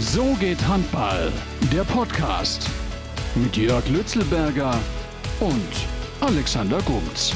So geht Handball, der Podcast mit Jörg Lützelberger und Alexander Gumz.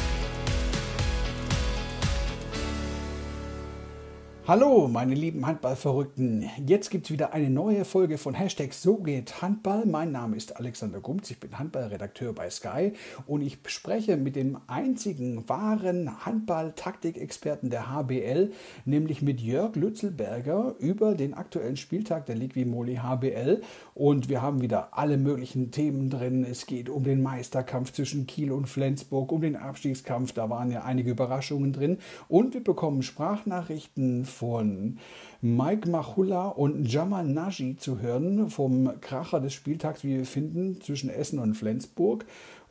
Hallo, meine lieben Handballverrückten. Jetzt gibt es wieder eine neue Folge von Hashtag So geht Handball. Mein Name ist Alexander Gumz, ich bin Handballredakteur bei Sky und ich spreche mit dem einzigen wahren Handball-Taktikexperten der HBL, nämlich mit Jörg Lützelberger über den aktuellen Spieltag der Liquimoli HBL. Und wir haben wieder alle möglichen Themen drin. Es geht um den Meisterkampf zwischen Kiel und Flensburg, um den Abstiegskampf, da waren ja einige Überraschungen drin. Und wir bekommen Sprachnachrichten von Mike Machulla und Jamal Naji zu hören vom Kracher des Spieltags, wie wir finden, zwischen Essen und Flensburg.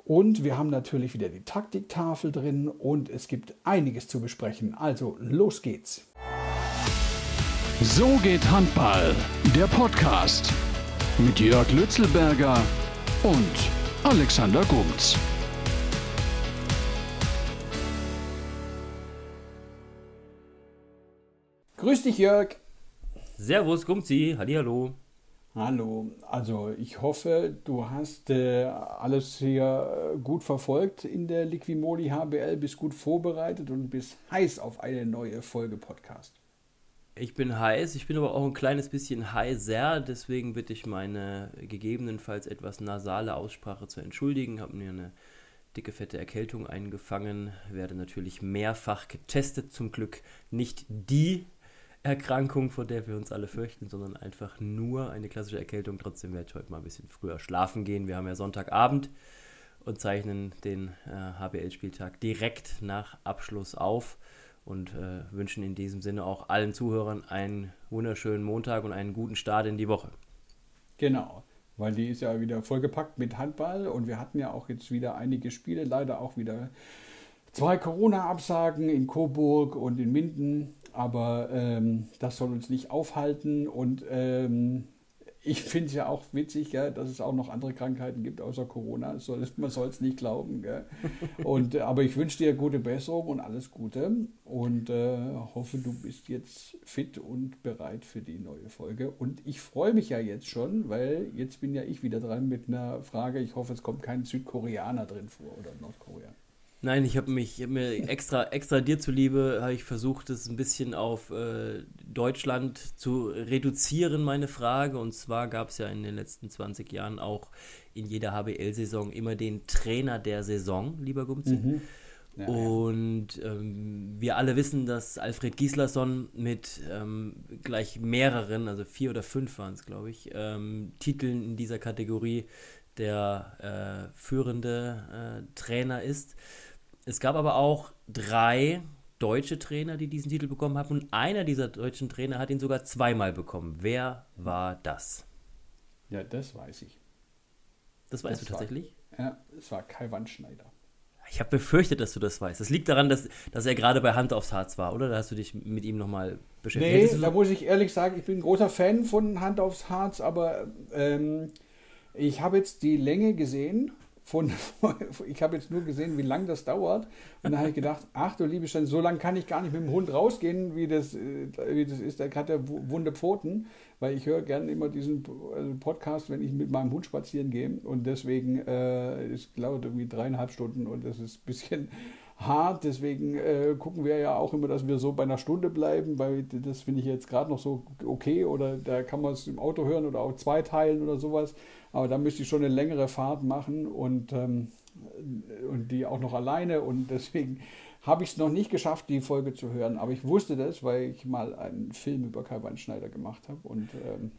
Und wir haben natürlich wieder die Taktiktafel drin und es gibt einiges zu besprechen. Also los geht's. So geht Handball, der Podcast mit Jörg Lützelberger und Alexander Gumz. Grüß dich, Jörg. Servus, Gumzi, hallihallo. Hallo, also ich hoffe, du hast äh, alles hier äh, gut verfolgt in der Liquimoli HBL, bist gut vorbereitet und bist heiß auf eine neue Folge Podcast. Ich bin heiß, ich bin aber auch ein kleines bisschen heiser, deswegen bitte ich meine gegebenenfalls etwas nasale Aussprache zu entschuldigen. Habe mir eine dicke, fette Erkältung eingefangen, werde natürlich mehrfach getestet, zum Glück nicht die Erkrankung, vor der wir uns alle fürchten, sondern einfach nur eine klassische Erkältung. Trotzdem werde ich heute mal ein bisschen früher schlafen gehen. Wir haben ja Sonntagabend und zeichnen den äh, HBL-Spieltag direkt nach Abschluss auf und äh, wünschen in diesem Sinne auch allen Zuhörern einen wunderschönen Montag und einen guten Start in die Woche. Genau, weil die ist ja wieder vollgepackt mit Handball und wir hatten ja auch jetzt wieder einige Spiele, leider auch wieder zwei Corona-Absagen in Coburg und in Minden aber ähm, das soll uns nicht aufhalten und ähm, ich finde es ja auch witzig, ja, dass es auch noch andere Krankheiten gibt außer Corona. Soll, man soll es nicht glauben. Gell? Und, äh, aber ich wünsche dir gute Besserung und alles Gute und äh, hoffe, du bist jetzt fit und bereit für die neue Folge. Und ich freue mich ja jetzt schon, weil jetzt bin ja ich wieder dran mit einer Frage. Ich hoffe, es kommt kein Südkoreaner drin vor oder Nordkoreaner. Nein, ich habe mich hab mir extra, extra dir zuliebe, habe ich versucht, es ein bisschen auf äh, Deutschland zu reduzieren, meine Frage. Und zwar gab es ja in den letzten 20 Jahren auch in jeder HBL-Saison immer den Trainer der Saison, lieber Gumzi. Mhm. Ja, und ähm, wir alle wissen, dass Alfred Gislason mit ähm, gleich mehreren, also vier oder fünf waren es, glaube ich, ähm, Titeln in dieser Kategorie der äh, führende äh, Trainer ist. Es gab aber auch drei deutsche Trainer, die diesen Titel bekommen haben. Und einer dieser deutschen Trainer hat ihn sogar zweimal bekommen. Wer war das? Ja, das weiß ich. Das weißt das du tatsächlich? War, ja, es war Kai Wandschneider. Ich habe befürchtet, dass du das weißt. Das liegt daran, dass, dass er gerade bei Hand aufs Harz war, oder? Da hast du dich mit ihm nochmal beschäftigt. Nee, da muss ich ehrlich sagen, ich bin ein großer Fan von Hand aufs Harz, aber ähm, ich habe jetzt die Länge gesehen von, ich habe jetzt nur gesehen, wie lange das dauert. Und dann habe ich gedacht, ach du liebe Stein, so lange kann ich gar nicht mit dem Hund rausgehen, wie das, äh, wie das ist. Der hat ja wunde Pfoten, weil ich höre gerne immer diesen also Podcast, wenn ich mit meinem Hund spazieren gehe. Und deswegen, äh, es dauert irgendwie dreieinhalb Stunden und das ist ein bisschen hart. Deswegen äh, gucken wir ja auch immer, dass wir so bei einer Stunde bleiben, weil das finde ich jetzt gerade noch so okay. Oder da kann man es im Auto hören oder auch zwei teilen oder sowas. Aber da müsste ich schon eine längere Fahrt machen und, ähm, und die auch noch alleine. Und deswegen habe ich es noch nicht geschafft, die Folge zu hören. Aber ich wusste das, weil ich mal einen Film über Kai Weinschneider gemacht habe. Und ähm,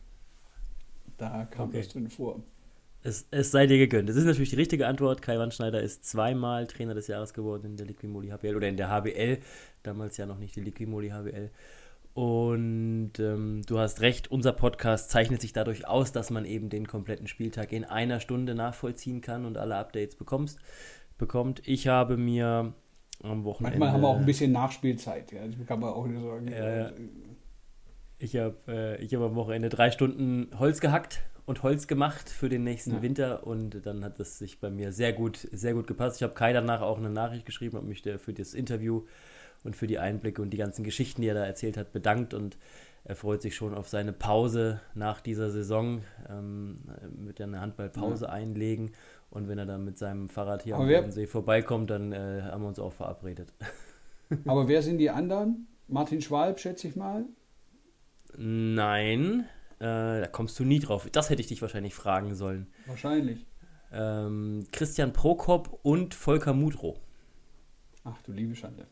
da kam okay. das drin vor. Es, es, sei dir gegönnt. Das ist natürlich die richtige Antwort. Kai Wandschneider ist zweimal Trainer des Jahres geworden in der Liquimoli HBL oder in der HBL. Damals ja noch nicht die Liquimoli HBL. Und ähm, du hast recht, unser Podcast zeichnet sich dadurch aus, dass man eben den kompletten Spieltag in einer Stunde nachvollziehen kann und alle Updates bekommst, bekommt. Ich habe mir am Wochenende. Manchmal haben wir auch ein bisschen Nachspielzeit, ja. Das kann man auch nicht sagen. Äh, ich habe äh, hab am Wochenende drei Stunden Holz gehackt und Holz gemacht für den nächsten ja. Winter und dann hat es sich bei mir sehr gut, sehr gut gepasst. Ich habe Kai danach auch eine Nachricht geschrieben, habe mich für das Interview und für die Einblicke und die ganzen Geschichten, die er da erzählt hat, bedankt. Und er freut sich schon auf seine Pause nach dieser Saison, ähm, wird ja eine Handballpause ja. einlegen und wenn er dann mit seinem Fahrrad hier Aber am Bodensee vorbeikommt, dann äh, haben wir uns auch verabredet. Aber wer sind die anderen? Martin Schwalb, schätze ich mal? Nein, äh, da kommst du nie drauf. Das hätte ich dich wahrscheinlich fragen sollen. Wahrscheinlich. Ähm, Christian Prokop und Volker Mudro. Ach du liebe Schande.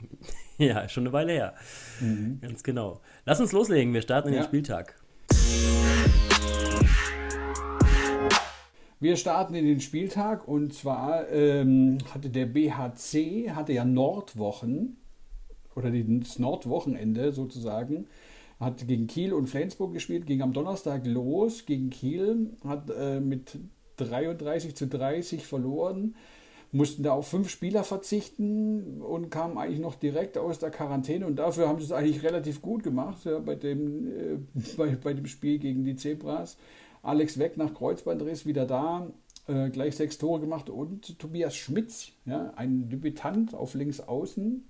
ja, schon eine Weile her. Mhm. Ganz genau. Lass uns loslegen. Wir starten in ja. den Spieltag. Wir starten in den Spieltag und zwar ähm, hatte der BHC hatte ja Nordwochen oder das Nordwochenende sozusagen hat gegen Kiel und Flensburg gespielt, ging am Donnerstag los gegen Kiel, hat äh, mit 33 zu 30 verloren, mussten da auf fünf Spieler verzichten und kamen eigentlich noch direkt aus der Quarantäne und dafür haben sie es eigentlich relativ gut gemacht ja, bei, dem, äh, bei, bei dem Spiel gegen die Zebras. Alex Weg nach Kreuzbandriss wieder da, äh, gleich sechs Tore gemacht und Tobias Schmitz, ja, ein Debütant auf links außen,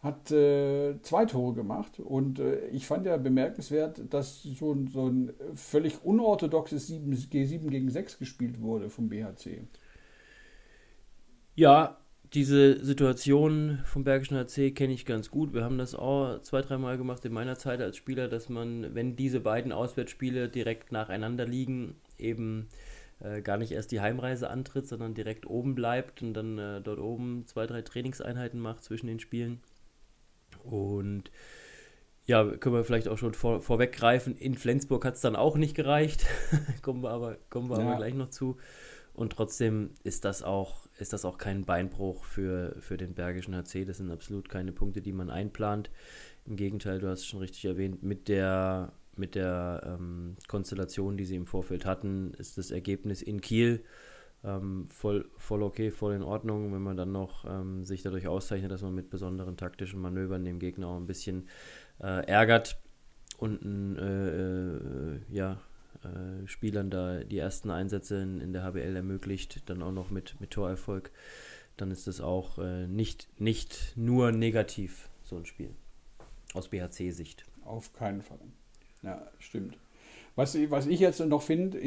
hat äh, zwei Tore gemacht und äh, ich fand ja bemerkenswert, dass so ein, so ein völlig unorthodoxes 7, G7 gegen 6 gespielt wurde vom BHC. Ja, diese Situation vom Bergischen HC kenne ich ganz gut. Wir haben das auch zwei, dreimal gemacht in meiner Zeit als Spieler, dass man, wenn diese beiden Auswärtsspiele direkt nacheinander liegen, eben äh, gar nicht erst die Heimreise antritt, sondern direkt oben bleibt und dann äh, dort oben zwei, drei Trainingseinheiten macht zwischen den Spielen. Und ja, können wir vielleicht auch schon vor, vorweggreifen. In Flensburg hat es dann auch nicht gereicht. kommen wir aber, kommen wir ja. aber gleich noch zu. Und trotzdem ist das auch, ist das auch kein Beinbruch für, für den Bergischen HC. Das sind absolut keine Punkte, die man einplant. Im Gegenteil, du hast es schon richtig erwähnt, mit der, mit der ähm, Konstellation, die sie im Vorfeld hatten, ist das Ergebnis in Kiel ähm, voll, voll okay, voll in Ordnung, wenn man dann noch ähm, sich dadurch auszeichnet, dass man mit besonderen taktischen Manövern dem Gegner auch ein bisschen äh, ärgert und äh, äh, ja, äh, Spielern da die ersten Einsätze in, in, der HBL ermöglicht, dann auch noch mit, mit Torerfolg, dann ist das auch äh, nicht, nicht nur negativ, so ein Spiel. Aus BHC-Sicht. Auf keinen Fall. Ja, stimmt. Was, was ich jetzt noch finde,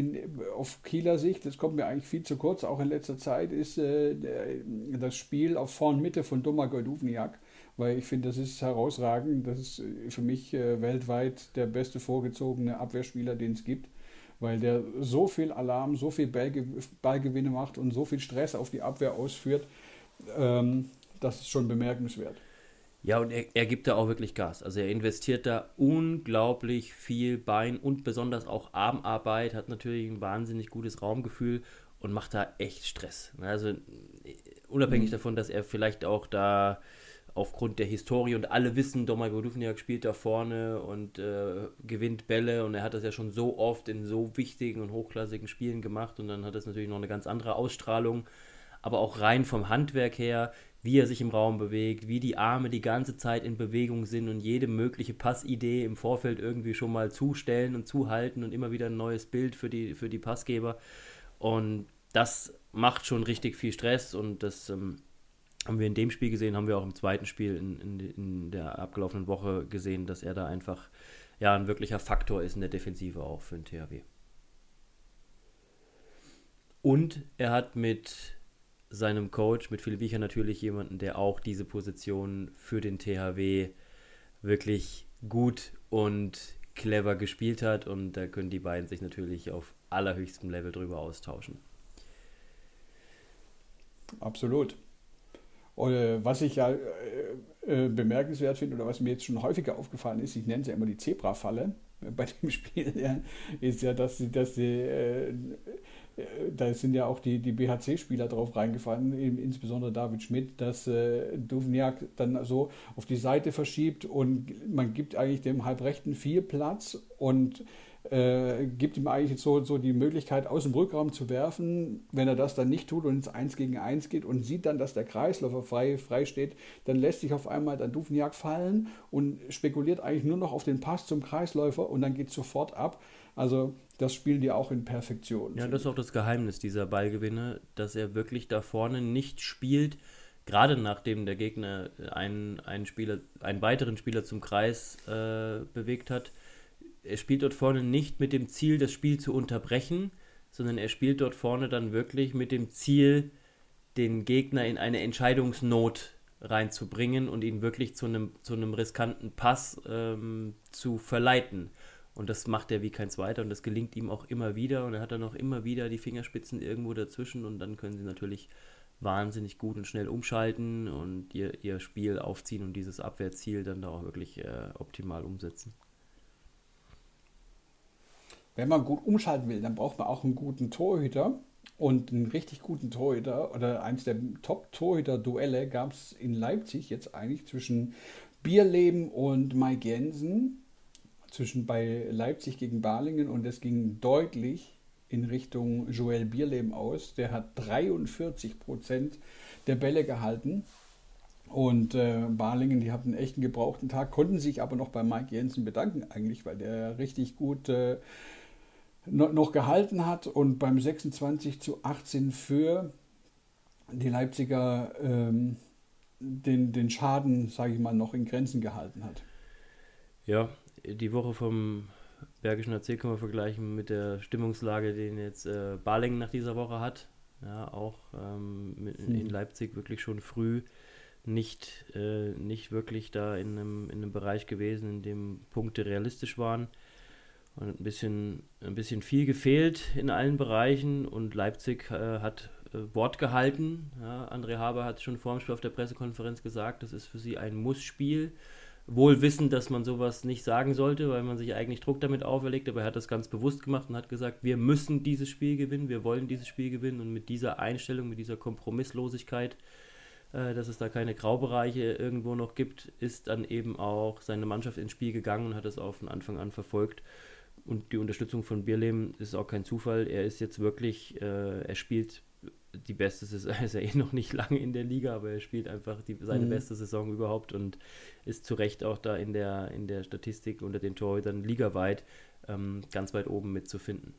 auf Kieler Sicht, das kommt mir eigentlich viel zu kurz, auch in letzter Zeit, ist äh, das Spiel auf Vorn-Mitte von Domagoj Duvniak, weil ich finde, das ist herausragend. Das ist äh, für mich äh, weltweit der beste vorgezogene Abwehrspieler, den es gibt, weil der so viel Alarm, so viel Ballge Ballgewinne macht und so viel Stress auf die Abwehr ausführt. Ähm, das ist schon bemerkenswert. Ja, und er, er, gibt da auch wirklich Gas. Also er investiert da unglaublich viel Bein und besonders auch Armarbeit, hat natürlich ein wahnsinnig gutes Raumgefühl und macht da echt Stress. Also unabhängig mhm. davon, dass er vielleicht auch da aufgrund der Historie und alle wissen, Domagoj Godufniak spielt da vorne und äh, gewinnt Bälle und er hat das ja schon so oft in so wichtigen und hochklassigen Spielen gemacht und dann hat das natürlich noch eine ganz andere Ausstrahlung. Aber auch rein vom Handwerk her wie er sich im Raum bewegt, wie die Arme die ganze Zeit in Bewegung sind und jede mögliche Passidee im Vorfeld irgendwie schon mal zustellen und zuhalten und immer wieder ein neues Bild für die, für die Passgeber. Und das macht schon richtig viel Stress und das ähm, haben wir in dem Spiel gesehen, haben wir auch im zweiten Spiel in, in, in, der abgelaufenen Woche gesehen, dass er da einfach ja, ein wirklicher Faktor ist in der Defensive auch für den THW. Und er hat mit seinem Coach, mit Philipp Wiecher natürlich jemanden, der auch diese Position für den THW wirklich gut und clever gespielt hat und da können die beiden sich natürlich auf allerhöchstem Level drüber austauschen. Absolut. Und, äh, was ich ja äh, äh, bemerkenswert finde oder was mir jetzt schon häufiger aufgefallen ist, ich nenne sie ja immer die Zebra-Falle bei dem Spiel, ja, ist ja, dass dass sie äh, da sind ja auch die, die BHC-Spieler drauf reingefallen, insbesondere David Schmidt, dass äh, Duvniak dann so auf die Seite verschiebt und man gibt eigentlich dem Halbrechten viel Platz und äh, gibt ihm eigentlich so, so die Möglichkeit, aus dem Rückraum zu werfen. Wenn er das dann nicht tut und ins 1 gegen 1 geht und sieht dann, dass der Kreisläufer frei, frei steht, dann lässt sich auf einmal dann Duvniak fallen und spekuliert eigentlich nur noch auf den Pass zum Kreisläufer und dann geht sofort ab. Also das spielen die auch in Perfektion. Ja, das ist auch das Geheimnis dieser Ballgewinne, dass er wirklich da vorne nicht spielt gerade nachdem der Gegner einen, einen, Spieler, einen weiteren Spieler zum Kreis äh, bewegt hat, er spielt dort vorne nicht mit dem Ziel, das Spiel zu unterbrechen, sondern er spielt dort vorne dann wirklich mit dem Ziel, den Gegner in eine Entscheidungsnot reinzubringen und ihn wirklich zu einem, zu einem riskanten Pass ähm, zu verleiten. Und das macht er wie kein zweiter und das gelingt ihm auch immer wieder und er hat dann auch immer wieder die Fingerspitzen irgendwo dazwischen und dann können sie natürlich wahnsinnig gut und schnell umschalten und ihr, ihr Spiel aufziehen und dieses Abwehrziel dann da auch wirklich äh, optimal umsetzen. Wenn man gut umschalten will, dann braucht man auch einen guten Torhüter und einen richtig guten Torhüter oder eins der Top-Torhüter-Duelle gab es in Leipzig jetzt eigentlich zwischen Bierleben und Mike Jensen, zwischen bei Leipzig gegen Balingen und es ging deutlich in Richtung Joel Bierleben aus. Der hat 43 Prozent der Bälle gehalten. Und äh, Balingen, die hatten einen gebrauchten Tag, konnten sich aber noch bei Mike Jensen bedanken eigentlich, weil der richtig gut äh, noch gehalten hat und beim 26 zu 18 für die Leipziger ähm, den, den Schaden, sage ich mal, noch in Grenzen gehalten hat. Ja, die Woche vom Bergischen AC können wir vergleichen mit der Stimmungslage, den jetzt äh, Balingen nach dieser Woche hat. Ja, auch ähm, in, in hm. Leipzig wirklich schon früh nicht, äh, nicht wirklich da in einem, in einem Bereich gewesen, in dem Punkte realistisch waren. Ein bisschen, ein bisschen viel gefehlt in allen Bereichen und Leipzig äh, hat äh, Wort gehalten. Ja, André Haber hat schon vor dem Spiel auf der Pressekonferenz gesagt, das ist für sie ein Muss-Spiel. Wohl wissend, dass man sowas nicht sagen sollte, weil man sich eigentlich Druck damit auferlegt, aber er hat das ganz bewusst gemacht und hat gesagt, wir müssen dieses Spiel gewinnen, wir wollen dieses Spiel gewinnen und mit dieser Einstellung, mit dieser Kompromisslosigkeit, äh, dass es da keine Graubereiche irgendwo noch gibt, ist dann eben auch seine Mannschaft ins Spiel gegangen und hat es auch von Anfang an verfolgt. Und die Unterstützung von Bierlehm ist auch kein Zufall. Er ist jetzt wirklich, äh, er spielt die beste Saison, er ist ja eh noch nicht lange in der Liga, aber er spielt einfach die, seine mhm. beste Saison überhaupt und ist zu Recht auch da in der, in der Statistik unter den Torhütern ligaweit ähm, ganz weit oben mitzufinden.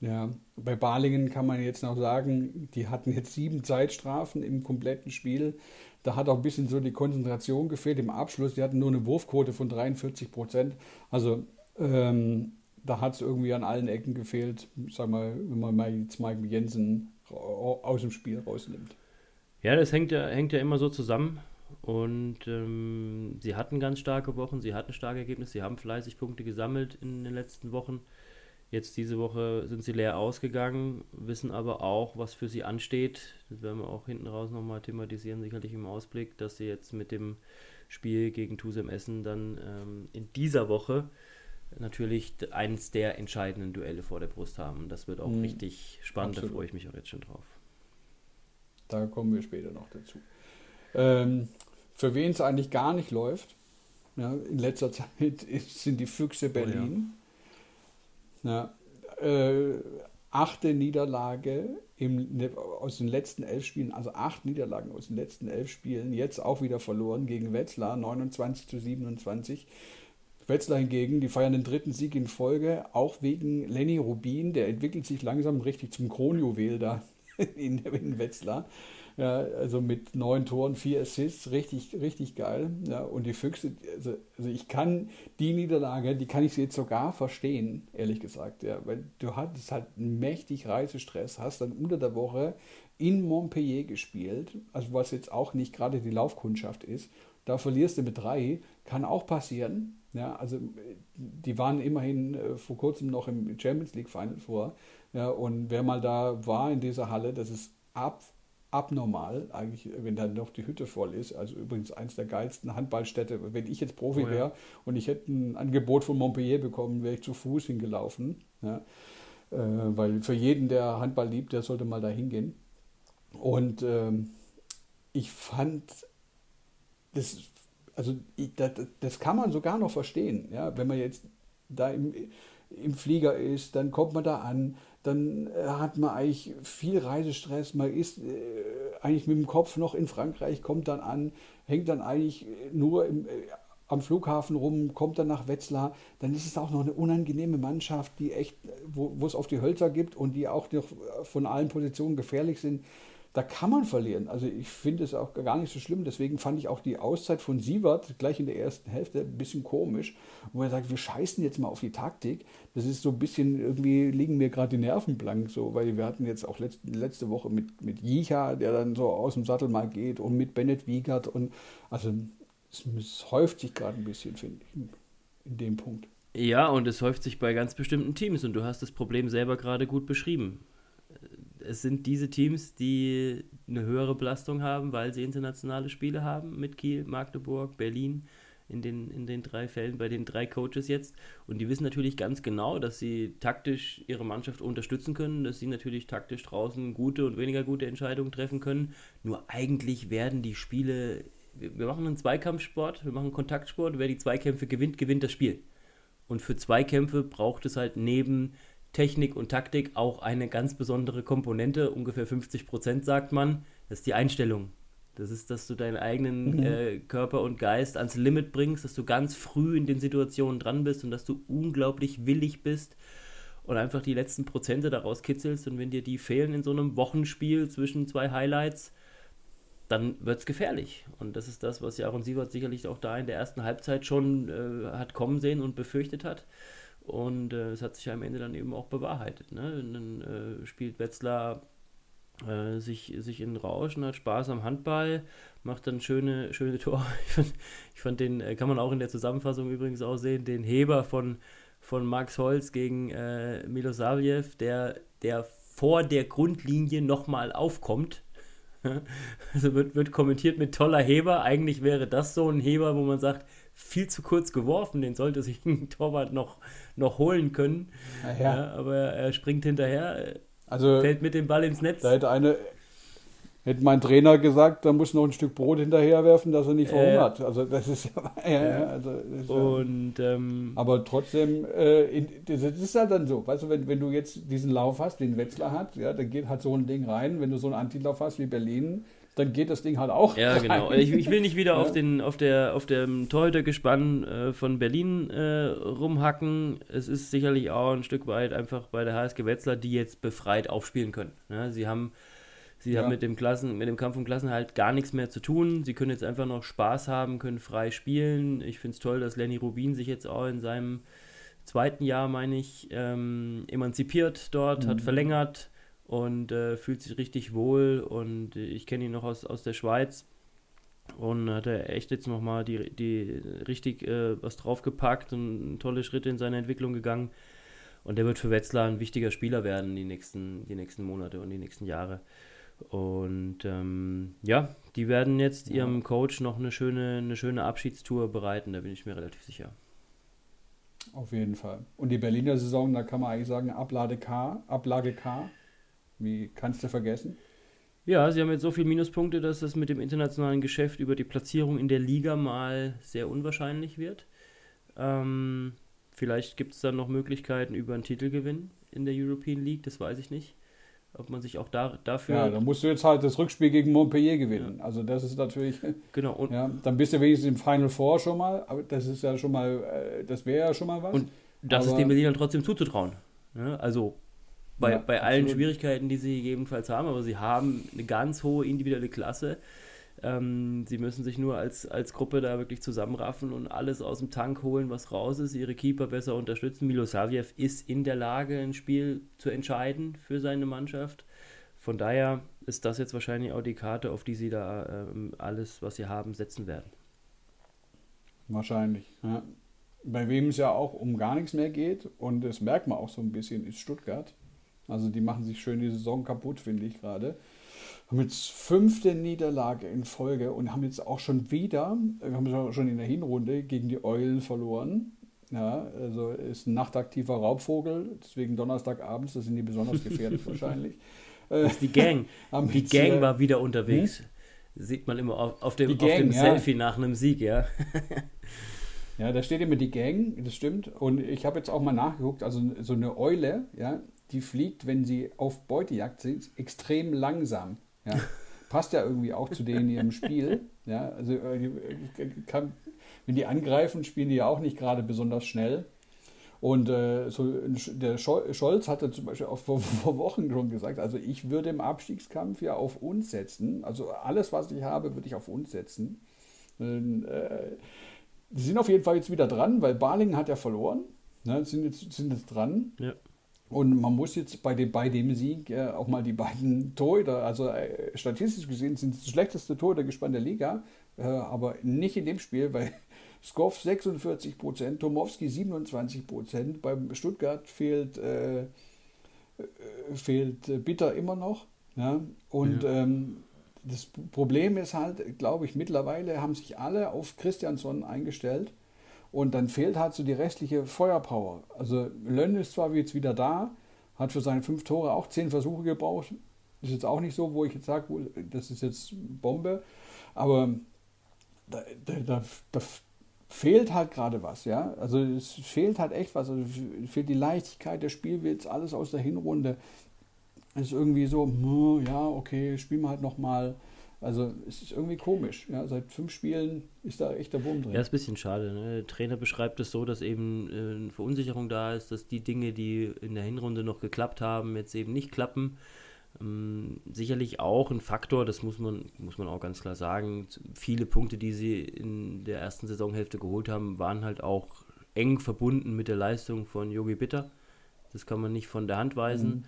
Ja, bei Balingen kann man jetzt noch sagen, die hatten jetzt sieben Zeitstrafen im kompletten Spiel. Da hat auch ein bisschen so die Konzentration gefehlt im Abschluss. Die hatten nur eine Wurfquote von 43 Prozent. Also ähm, da hat es irgendwie an allen Ecken gefehlt, sag mal, wenn man mal jetzt Mike Jensen aus dem Spiel rausnimmt. Ja, das hängt ja, hängt ja immer so zusammen. Und ähm, sie hatten ganz starke Wochen, sie hatten starke Ergebnisse, sie haben fleißig Punkte gesammelt in den letzten Wochen. Jetzt diese Woche sind sie leer ausgegangen, wissen aber auch, was für sie ansteht. Das werden wir auch hinten raus nochmal thematisieren, sicherlich im Ausblick, dass sie jetzt mit dem Spiel gegen Tusem Essen dann ähm, in dieser Woche natürlich eines der entscheidenden Duelle vor der Brust haben. Das wird auch mhm. richtig spannend, Absolut. da freue ich mich auch jetzt schon drauf. Da kommen wir später noch dazu. Ähm, für wen es eigentlich gar nicht läuft, ja, in letzter Zeit ist, sind die Füchse Berlin. Oh, ja. ja äh, achte Niederlage im, ne, aus den letzten elf Spielen, also acht Niederlagen aus den letzten elf Spielen, jetzt auch wieder verloren gegen Wetzlar, 29 zu 27. Wetzlar hingegen, die feiern den dritten Sieg in Folge, auch wegen Lenny Rubin, der entwickelt sich langsam richtig zum Kronjuwel da in, in Wetzlar. Ja, also mit neun Toren, vier Assists, richtig, richtig geil. Ja, und die Füchse, also, also ich kann die Niederlage, die kann ich jetzt sogar verstehen, ehrlich gesagt. Ja, weil du hattest halt mächtig Reisestress, hast dann unter der Woche in Montpellier gespielt, also was jetzt auch nicht gerade die Laufkundschaft ist. Da verlierst du mit drei, kann auch passieren. Ja, also die waren immerhin äh, vor kurzem noch im Champions League Final vor. Ja, und wer mal da war in dieser Halle, das ist ab, abnormal, eigentlich, wenn da noch die Hütte voll ist. Also übrigens eins der geilsten Handballstädte. Wenn ich jetzt Profi oh, ja. wäre und ich hätte ein Angebot von Montpellier bekommen, wäre ich zu Fuß hingelaufen. Ja, äh, weil für jeden, der Handball liebt, der sollte mal da hingehen. Und ähm, ich fand das also das, das, kann man sogar noch verstehen. Ja? Wenn man jetzt da im, im Flieger ist, dann kommt man da an, dann äh, hat man eigentlich viel Reisestress, man ist äh, eigentlich mit dem Kopf noch in Frankreich, kommt dann an, hängt dann eigentlich nur im, äh, am Flughafen rum, kommt dann nach Wetzlar, dann ist es auch noch eine unangenehme Mannschaft, die echt, wo, wo es auf die Hölzer gibt und die auch noch von allen Positionen gefährlich sind da kann man verlieren. Also ich finde es auch gar nicht so schlimm. Deswegen fand ich auch die Auszeit von Sievert gleich in der ersten Hälfte ein bisschen komisch, wo er sagt, wir scheißen jetzt mal auf die Taktik. Das ist so ein bisschen, irgendwie liegen mir gerade die Nerven blank, so, weil wir hatten jetzt auch letzte, letzte Woche mit, mit Jicha, der dann so aus dem Sattel mal geht und mit Bennett Wiegert und also es, es häuft sich gerade ein bisschen, finde ich, in, in dem Punkt. Ja, und es häuft sich bei ganz bestimmten Teams und du hast das Problem selber gerade gut beschrieben es sind diese Teams, die eine höhere Belastung haben, weil sie internationale Spiele haben mit Kiel, Magdeburg, Berlin in den, in den drei Fällen, bei den drei Coaches jetzt. Und die wissen natürlich ganz genau, dass sie taktisch ihre Mannschaft unterstützen können, dass sie natürlich taktisch draußen gute und weniger gute Entscheidungen treffen können. Nur eigentlich werden die Spiele, wir machen einen Zweikampfsport, wir machen Kontaktsport, wer die Zweikämpfe gewinnt, gewinnt das Spiel. Und für Zweikämpfe braucht es halt neben Technik und Taktik auch eine ganz besondere Komponente, ungefähr 50 Prozent sagt man, das ist die Einstellung. Das ist, dass du deinen eigenen mhm. äh, Körper und Geist ans Limit bringst, dass du ganz früh in den Situationen dran bist und dass du unglaublich willig bist und einfach die letzten Prozente daraus kitzelst. Und wenn dir die fehlen in so einem Wochenspiel zwischen zwei Highlights, dann wird es gefährlich. Und das ist das, was Aaron Sievert sicherlich auch da in der ersten Halbzeit schon äh, hat kommen sehen und befürchtet hat. Und äh, es hat sich am Ende dann eben auch bewahrheitet. Ne? Dann äh, spielt Wetzlar äh, sich, sich in Rausch und hat Spaß am Handball, macht dann schöne, schöne Tor. Ich fand, ich fand den, äh, kann man auch in der Zusammenfassung übrigens auch sehen, den Heber von, von Max Holz gegen äh, Milosavljev, der, der vor der Grundlinie nochmal aufkommt. Also wird, wird kommentiert mit toller Heber. Eigentlich wäre das so ein Heber, wo man sagt, viel zu kurz geworfen, den sollte sich ein Torwart noch, noch holen können. Ja. Ja, aber er springt hinterher, also, fällt mit dem Ball ins Netz. Da hätte eine, hätte mein Trainer gesagt, da muss noch ein Stück Brot hinterher werfen, dass er nicht verhungert. Äh, also das ist ja, ja, also ist und ähm, aber trotzdem, äh, in, das ist halt dann so, weißt du, wenn, wenn du jetzt diesen Lauf hast, den Wetzlar hat, ja, dann geht halt so ein Ding rein. Wenn du so einen Antilauf hast wie Berlin, dann geht das Ding halt auch. Ja, rein. genau. Ich, ich, will nicht wieder ja. auf, den, auf, der, auf dem Torhütergespann äh, von Berlin äh, rumhacken. Es ist sicherlich auch ein Stück weit einfach bei der HSG Wetzlar, die jetzt befreit aufspielen können. Ja, sie haben, sie ja. haben mit dem, Klassen, mit dem Kampf um Klassen halt gar nichts mehr zu tun. Sie können jetzt einfach noch Spaß haben, können frei spielen. Ich finde es toll, dass Lenny Rubin sich jetzt auch in seinem zweiten Jahr, meine ich, ähm, emanzipiert dort, mhm. hat verlängert und äh, fühlt sich richtig wohl. Und ich kenne ihn noch aus, aus der Schweiz und hat er echt jetzt nochmal die, die richtig äh, was draufgepackt und tolle Schritte in seine Entwicklung gegangen. Und der wird für Wetzlar ein wichtiger Spieler werden die nächsten, die nächsten Monate und die nächsten Jahre. Und ähm, ja, die werden jetzt ja. ihrem Coach noch eine schöne, eine schöne Abschiedstour bereiten, da bin ich mir relativ sicher. Auf jeden Fall. Und die Berliner Saison, da kann man eigentlich sagen, Ablage K, Ablage K. Wie kannst du vergessen? Ja, sie haben jetzt so viele Minuspunkte, dass es mit dem internationalen Geschäft über die Platzierung in der Liga mal sehr unwahrscheinlich wird. Ähm, vielleicht gibt es dann noch Möglichkeiten über einen Titelgewinn in der European League, das weiß ich nicht. Ob man sich auch da, dafür. Ja, dann musst du jetzt halt das Rückspiel gegen Montpellier gewinnen. Ja. Also, das ist natürlich. Genau. Und ja, dann bist du wenigstens im Final Four schon mal. Aber das ist ja schon mal. Äh, das wäre ja schon mal was. Und das aber ist den Berlinern trotzdem zuzutrauen. Ja, also, bei, ja, bei allen Schwierigkeiten, die sie gegebenenfalls haben, aber sie haben eine ganz hohe individuelle Klasse. Ähm, sie müssen sich nur als, als Gruppe da wirklich zusammenraffen und alles aus dem Tank holen, was raus ist, ihre Keeper besser unterstützen. Milosavljev ist in der Lage, ein Spiel zu entscheiden für seine Mannschaft. Von daher ist das jetzt wahrscheinlich auch die Karte, auf die sie da ähm, alles, was sie haben, setzen werden. Wahrscheinlich, ja. Bei wem es ja auch um gar nichts mehr geht, und das merkt man auch so ein bisschen, ist Stuttgart. Also die machen sich schön die Saison kaputt, finde ich gerade. Haben jetzt fünfte Niederlage in Folge und haben jetzt auch schon wieder, wir haben schon in der Hinrunde gegen die Eulen verloren. Ja, also ist ein nachtaktiver Raubvogel, deswegen Donnerstagabends, da sind die besonders gefährlich wahrscheinlich. Das ist die Gang. die Gang äh, war wieder unterwegs. Hm? Sieht man immer auf, auf dem, Gang, auf dem Selfie ja. nach einem Sieg, ja. ja, da steht immer die Gang, das stimmt. Und ich habe jetzt auch mal nachgeguckt, also so eine Eule, ja, die fliegt, wenn sie auf Beutejagd sind, extrem langsam. Ja. Passt ja irgendwie auch zu denen in ihrem Spiel. Ja, also äh, kann, wenn die angreifen, spielen die ja auch nicht gerade besonders schnell. Und äh, so der Scholz hatte zum Beispiel auch vor, vor, Wochen schon gesagt, also ich würde im Abstiegskampf ja auf uns setzen. Also alles, was ich habe, würde ich auf uns setzen. Und, äh, die sind auf jeden Fall jetzt wieder dran, weil Balingen hat ja verloren. Ne, sind, jetzt, sind jetzt dran. Ja. Und man muss jetzt bei dem, bei dem Sieg äh, auch mal die beiden Torhüter, also äh, statistisch gesehen sind das schlechteste Torhütergespann der Liga, äh, aber nicht in dem Spiel, weil Skoff 46 Prozent, Tomowski 27 Prozent, beim Stuttgart fehlt, äh, äh, fehlt Bitter immer noch. Ja? Und ja. Ähm, das Problem ist halt, glaube ich, mittlerweile haben sich alle auf Christiansson eingestellt und dann fehlt halt so die restliche Feuerpower. Also Lönn ist zwar jetzt wieder da, hat für seine fünf Tore auch zehn Versuche gebraucht. Ist jetzt auch nicht so, wo ich jetzt sage, das ist jetzt Bombe. Aber da, da, da fehlt halt gerade was, ja. Also es fehlt halt echt was. Also fehlt die Leichtigkeit, der Spielwitz, alles aus der Hinrunde. Es ist irgendwie so, hm, ja, okay, spielen wir halt nochmal. Also es ist irgendwie komisch. Ja? Seit fünf Spielen ist da echt der Wurm drin. Ja, ist ein bisschen schade. Ne? Der Trainer beschreibt es so, dass eben äh, eine Verunsicherung da ist, dass die Dinge, die in der Hinrunde noch geklappt haben, jetzt eben nicht klappen. Ähm, sicherlich auch ein Faktor, das muss man, muss man auch ganz klar sagen. Viele Punkte, die sie in der ersten Saisonhälfte geholt haben, waren halt auch eng verbunden mit der Leistung von Yogi Bitter. Das kann man nicht von der Hand weisen. Mhm.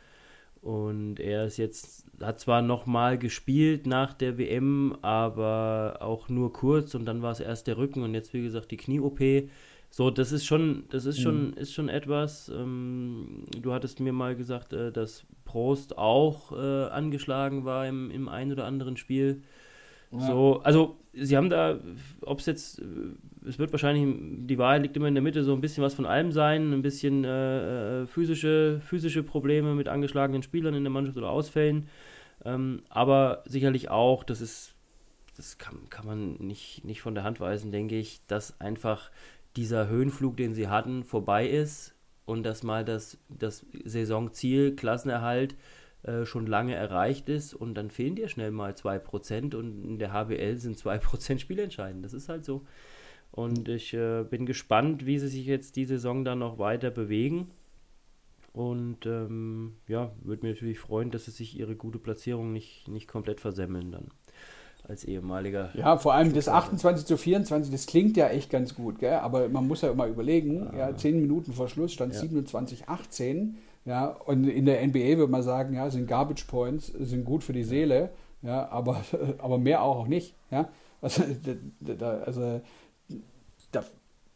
Und er ist jetzt, hat zwar nochmal gespielt nach der WM, aber auch nur kurz und dann war es erst der Rücken und jetzt, wie gesagt, die Knie-OP. So, das ist schon, das ist schon, mhm. ist schon etwas. Ähm, du hattest mir mal gesagt, äh, dass Prost auch äh, angeschlagen war im, im ein oder anderen Spiel. So, also sie haben da, ob es jetzt, äh, es wird wahrscheinlich, die Wahrheit liegt immer in der Mitte, so ein bisschen was von allem sein, ein bisschen äh, äh, physische, physische Probleme mit angeschlagenen Spielern in der Mannschaft oder Ausfällen, ähm, aber sicherlich auch, das ist, das kann, kann man nicht, nicht von der Hand weisen, denke ich, dass einfach dieser Höhenflug, den sie hatten, vorbei ist und dass mal das, das Saisonziel, Klassenerhalt, äh, schon lange erreicht ist und dann fehlen dir schnell mal 2% und in der HBL sind 2% spielentscheidend. Das ist halt so. Und ich äh, bin gespannt, wie sie sich jetzt die Saison dann noch weiter bewegen. Und ähm, ja, würde mich natürlich freuen, dass sie sich ihre gute Platzierung nicht, nicht komplett versemmeln dann. Als ehemaliger. Ja, vor allem das 28 zu 24, das klingt ja echt ganz gut, gell? aber man muss ja immer überlegen, ah. ja, 10 Minuten vor Schluss stand ja. 27 18 ja, und in der NBA würde man sagen, ja, sind Garbage Points, sind gut für die Seele, ja, aber, aber mehr auch nicht. Ja. Also, da, also da,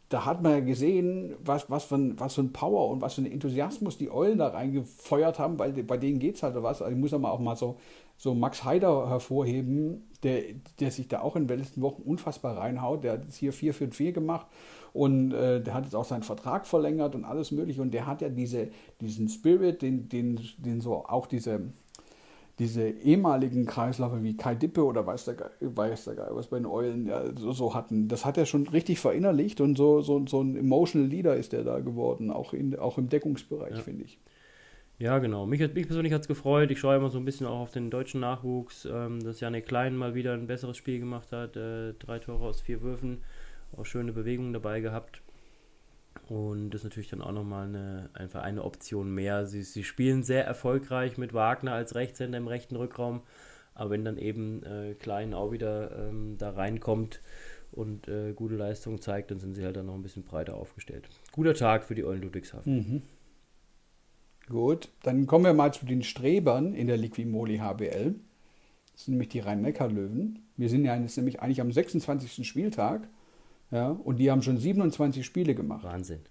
da hat man ja gesehen, was, was, für ein, was für ein Power und was für ein Enthusiasmus die Eulen da reingefeuert haben, weil bei denen geht es halt was. Also ich muss aber auch mal so, so Max Heider hervorheben, der, der sich da auch in den letzten Wochen unfassbar reinhaut. Der hat jetzt hier 4 für 4 gemacht und äh, der hat jetzt auch seinen Vertrag verlängert und alles mögliche. Und der hat ja diese, diesen Spirit, den, den, den so auch diese, diese ehemaligen Kreisläufer wie Kai Dippe oder weiß der, Geil, weiß der Geil, was bei den Eulen ja, so, so, hatten, das hat er schon richtig verinnerlicht und so, so, so ein Emotional Leader ist der da geworden, auch, in, auch im Deckungsbereich, ja. finde ich. Ja, genau. Mich, mich persönlich hat es gefreut. Ich schaue immer so ein bisschen auch auf den deutschen Nachwuchs, ähm, dass Janik Klein mal wieder ein besseres Spiel gemacht hat. Äh, drei Tore aus vier Würfen auch schöne Bewegungen dabei gehabt. Und das ist natürlich dann auch nochmal eine, einfach eine Option mehr. Sie, sie spielen sehr erfolgreich mit Wagner als Rechtshänder im rechten Rückraum. Aber wenn dann eben äh, Klein auch wieder ähm, da reinkommt und äh, gute Leistung zeigt, dann sind sie halt dann noch ein bisschen breiter aufgestellt. Guter Tag für die Eulen Ludwigshafen. Mhm. Gut, dann kommen wir mal zu den Strebern in der Liquimoli HBL. Das sind nämlich die Rhein-Neckar-Löwen. Wir sind ja jetzt nämlich eigentlich am 26. Spieltag ja, und die haben schon 27 Spiele gemacht. Wahnsinn.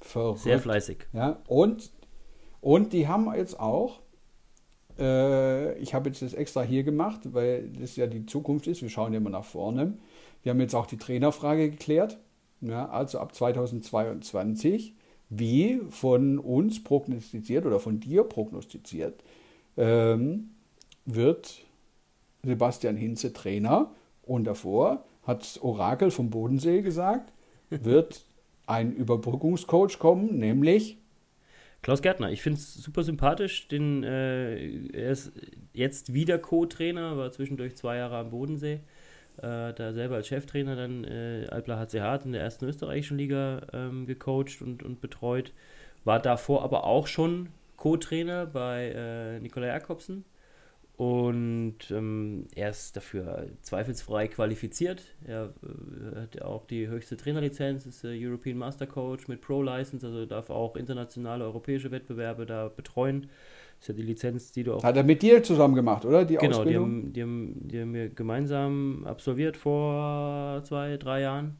Verrückt. Sehr fleißig. Ja, und, und die haben jetzt auch, äh, ich habe jetzt das extra hier gemacht, weil das ja die Zukunft ist, wir schauen ja immer nach vorne. Wir haben jetzt auch die Trainerfrage geklärt. Ja, also ab 2022, wie von uns prognostiziert oder von dir prognostiziert, ähm, wird Sebastian Hinze Trainer und davor hat Orakel vom Bodensee gesagt, wird ein Überbrückungscoach kommen, nämlich Klaus Gärtner. Ich finde es super sympathisch. Den, äh, er ist jetzt wieder Co-Trainer, war zwischendurch zwei Jahre am Bodensee. Äh, da selber als Cheftrainer dann äh, Alpla HC Hart in der ersten österreichischen Liga ähm, gecoacht und, und betreut. War davor aber auch schon Co-Trainer bei äh, Nikolai Jakobsen. Und ähm, er ist dafür zweifelsfrei qualifiziert. Er äh, hat auch die höchste Trainerlizenz, ist äh, European Master Coach mit Pro-License, also darf auch internationale europäische Wettbewerbe da betreuen. Das ist ja die Lizenz, die du auch. Hat er mit dir zusammen gemacht, oder? Die genau, Ausbildung? Die haben, die, haben, die haben wir gemeinsam absolviert vor zwei, drei Jahren.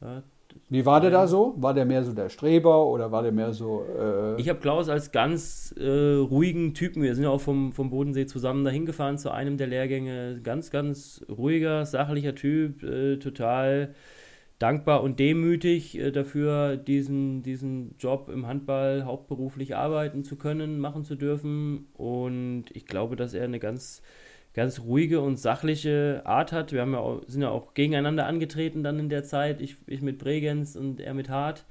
Ja, wie war der da so? War der mehr so der Streber oder war der mehr so. Äh ich habe Klaus als ganz äh, ruhigen Typen, wir sind ja auch vom, vom Bodensee zusammen dahin gefahren zu einem der Lehrgänge. Ganz, ganz ruhiger, sachlicher Typ, äh, total dankbar und demütig äh, dafür, diesen, diesen Job im Handball hauptberuflich arbeiten zu können, machen zu dürfen. Und ich glaube, dass er eine ganz ganz ruhige und sachliche Art hat. Wir haben ja auch, sind ja auch gegeneinander angetreten dann in der Zeit, ich, ich mit Bregenz und er mit Hart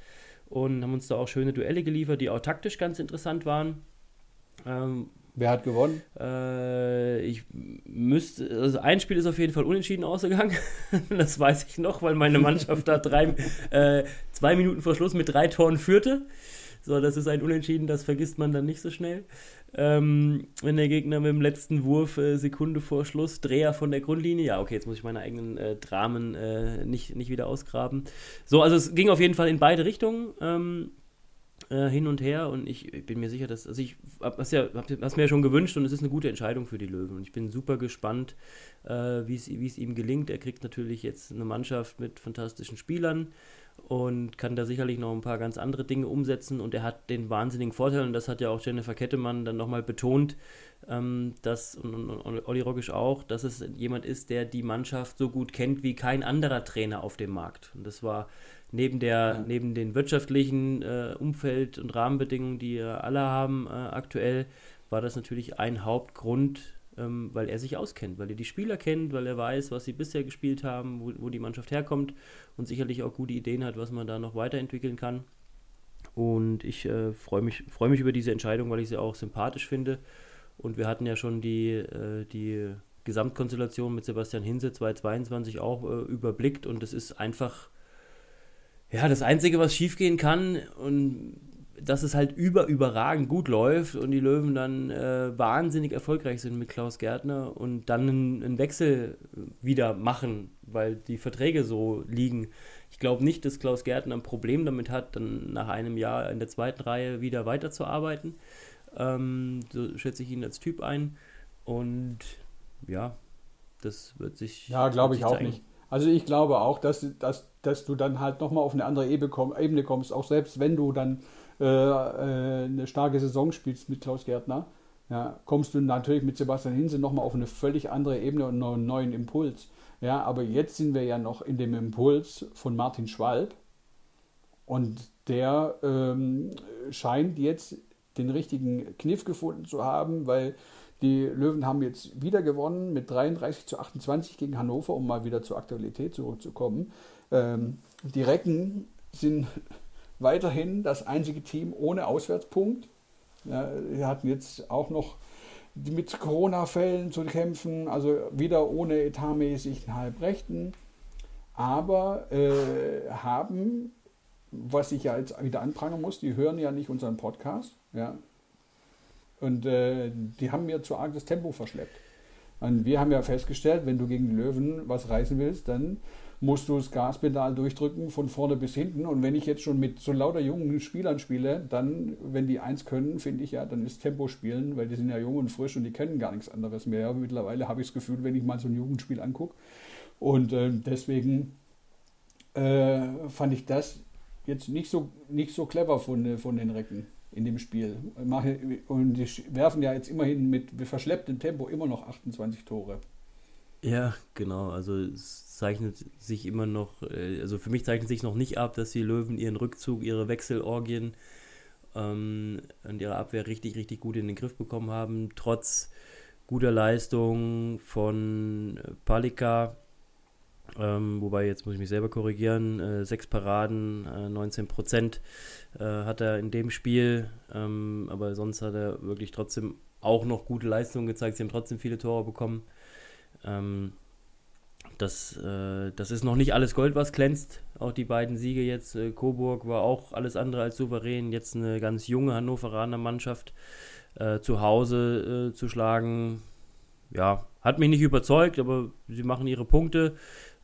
und haben uns da auch schöne Duelle geliefert, die auch taktisch ganz interessant waren. Ähm, Wer hat gewonnen? Äh, ich müsste, also ein Spiel ist auf jeden Fall unentschieden ausgegangen. das weiß ich noch, weil meine Mannschaft da drei, äh, zwei Minuten vor Schluss mit drei Toren führte. So, das ist ein Unentschieden, das vergisst man dann nicht so schnell. Ähm, wenn der Gegner mit dem letzten Wurf äh, Sekunde vor Schluss, Dreher von der Grundlinie, ja, okay, jetzt muss ich meine eigenen äh, Dramen äh, nicht, nicht wieder ausgraben. So, also es ging auf jeden Fall in beide Richtungen. Ähm, äh, hin und her und ich, ich, bin mir sicher, dass, also ich habe ja, hab, mir ja schon gewünscht und es ist eine gute Entscheidung für die Löwen und ich bin super gespannt, äh, wie es ihm gelingt. Er kriegt natürlich jetzt eine Mannschaft mit fantastischen Spielern, und kann da sicherlich noch ein paar ganz andere Dinge umsetzen. Und er hat den wahnsinnigen Vorteil, und das hat ja auch Jennifer Kettemann dann nochmal betont, ähm, dass, und, und, und Olli Roggisch auch, dass es jemand ist, der die Mannschaft so gut kennt wie kein anderer Trainer auf dem Markt. Und das war neben, der, ja. neben den wirtschaftlichen äh, Umfeld und Rahmenbedingungen, die alle haben äh, aktuell, war das natürlich ein Hauptgrund, ähm, weil er sich auskennt, weil er die Spieler kennt, weil er weiß, was sie bisher gespielt haben, wo, wo die Mannschaft herkommt und sicherlich auch gute Ideen hat, was man da noch weiterentwickeln kann. Und ich äh, freue mich, freu mich über diese Entscheidung, weil ich sie auch sympathisch finde. Und wir hatten ja schon die, äh, die Gesamtkonstellation mit Sebastian Hinse 2022 auch äh, überblickt und es ist einfach ja das Einzige, was schiefgehen kann. Und dass es halt über überragend gut läuft und die Löwen dann äh, wahnsinnig erfolgreich sind mit Klaus Gärtner und dann einen, einen, Wechsel wieder machen, weil die Verträge so liegen. Ich glaube nicht, dass Klaus Gärtner ein Problem damit hat, dann nach einem Jahr in der zweiten Reihe wieder weiterzuarbeiten. Ähm, so schätze ich ihn als Typ ein. Und ja, das wird sich. Ja, glaube ich auch zeigen. nicht. Also ich glaube auch, dass, dass, dass du dann halt nochmal auf eine andere Ebene kommst, auch selbst wenn du dann äh, äh, eine starke Saison spielst mit Klaus Gärtner, ja, kommst du natürlich mit Sebastian Hinse nochmal auf eine völlig andere Ebene und einen neuen Impuls. Ja, aber jetzt sind wir ja noch in dem Impuls von Martin Schwalb und der ähm, scheint jetzt den richtigen Kniff gefunden zu haben, weil die Löwen haben jetzt wieder gewonnen mit 33 zu 28 gegen Hannover, um mal wieder zur Aktualität zurückzukommen. Ähm, die Recken sind weiterhin das einzige Team ohne Auswärtspunkt. Ja, wir hatten jetzt auch noch mit Corona-Fällen zu kämpfen, also wieder ohne etatmäßig Halbrechten, aber äh, haben, was ich ja jetzt wieder anprangern muss, die hören ja nicht unseren Podcast, ja, und äh, die haben mir zu arg das Tempo verschleppt. Und wir haben ja festgestellt, wenn du gegen Löwen was reißen willst, dann musst du das Gaspedal durchdrücken von vorne bis hinten. Und wenn ich jetzt schon mit so lauter jungen Spielern spiele, dann, wenn die eins können, finde ich ja, dann ist Tempo spielen, weil die sind ja jung und frisch und die kennen gar nichts anderes mehr. Mittlerweile habe ich das Gefühl, wenn ich mal so ein Jugendspiel angucke. Und äh, deswegen äh, fand ich das jetzt nicht so, nicht so clever von, von den Recken in dem Spiel. Und die werfen ja jetzt immerhin mit verschlepptem Tempo immer noch 28 Tore. Ja, genau. Also es zeichnet sich immer noch, äh, also für mich zeichnet sich noch nicht ab, dass die Löwen ihren Rückzug, ihre Wechselorgien ähm, und ihre Abwehr richtig, richtig gut in den Griff bekommen haben. Trotz guter Leistung von Palika, ähm, wobei jetzt muss ich mich selber korrigieren, äh, sechs Paraden, äh, 19 Prozent äh, hat er in dem Spiel, ähm, aber sonst hat er wirklich trotzdem auch noch gute Leistungen gezeigt. Sie haben trotzdem viele Tore bekommen. Ähm, das, äh, das ist noch nicht alles Gold, was glänzt. Auch die beiden Siege jetzt. Äh, Coburg war auch alles andere als souverän. Jetzt eine ganz junge Hannoveraner Mannschaft äh, zu Hause äh, zu schlagen. Ja, hat mich nicht überzeugt, aber sie machen ihre Punkte.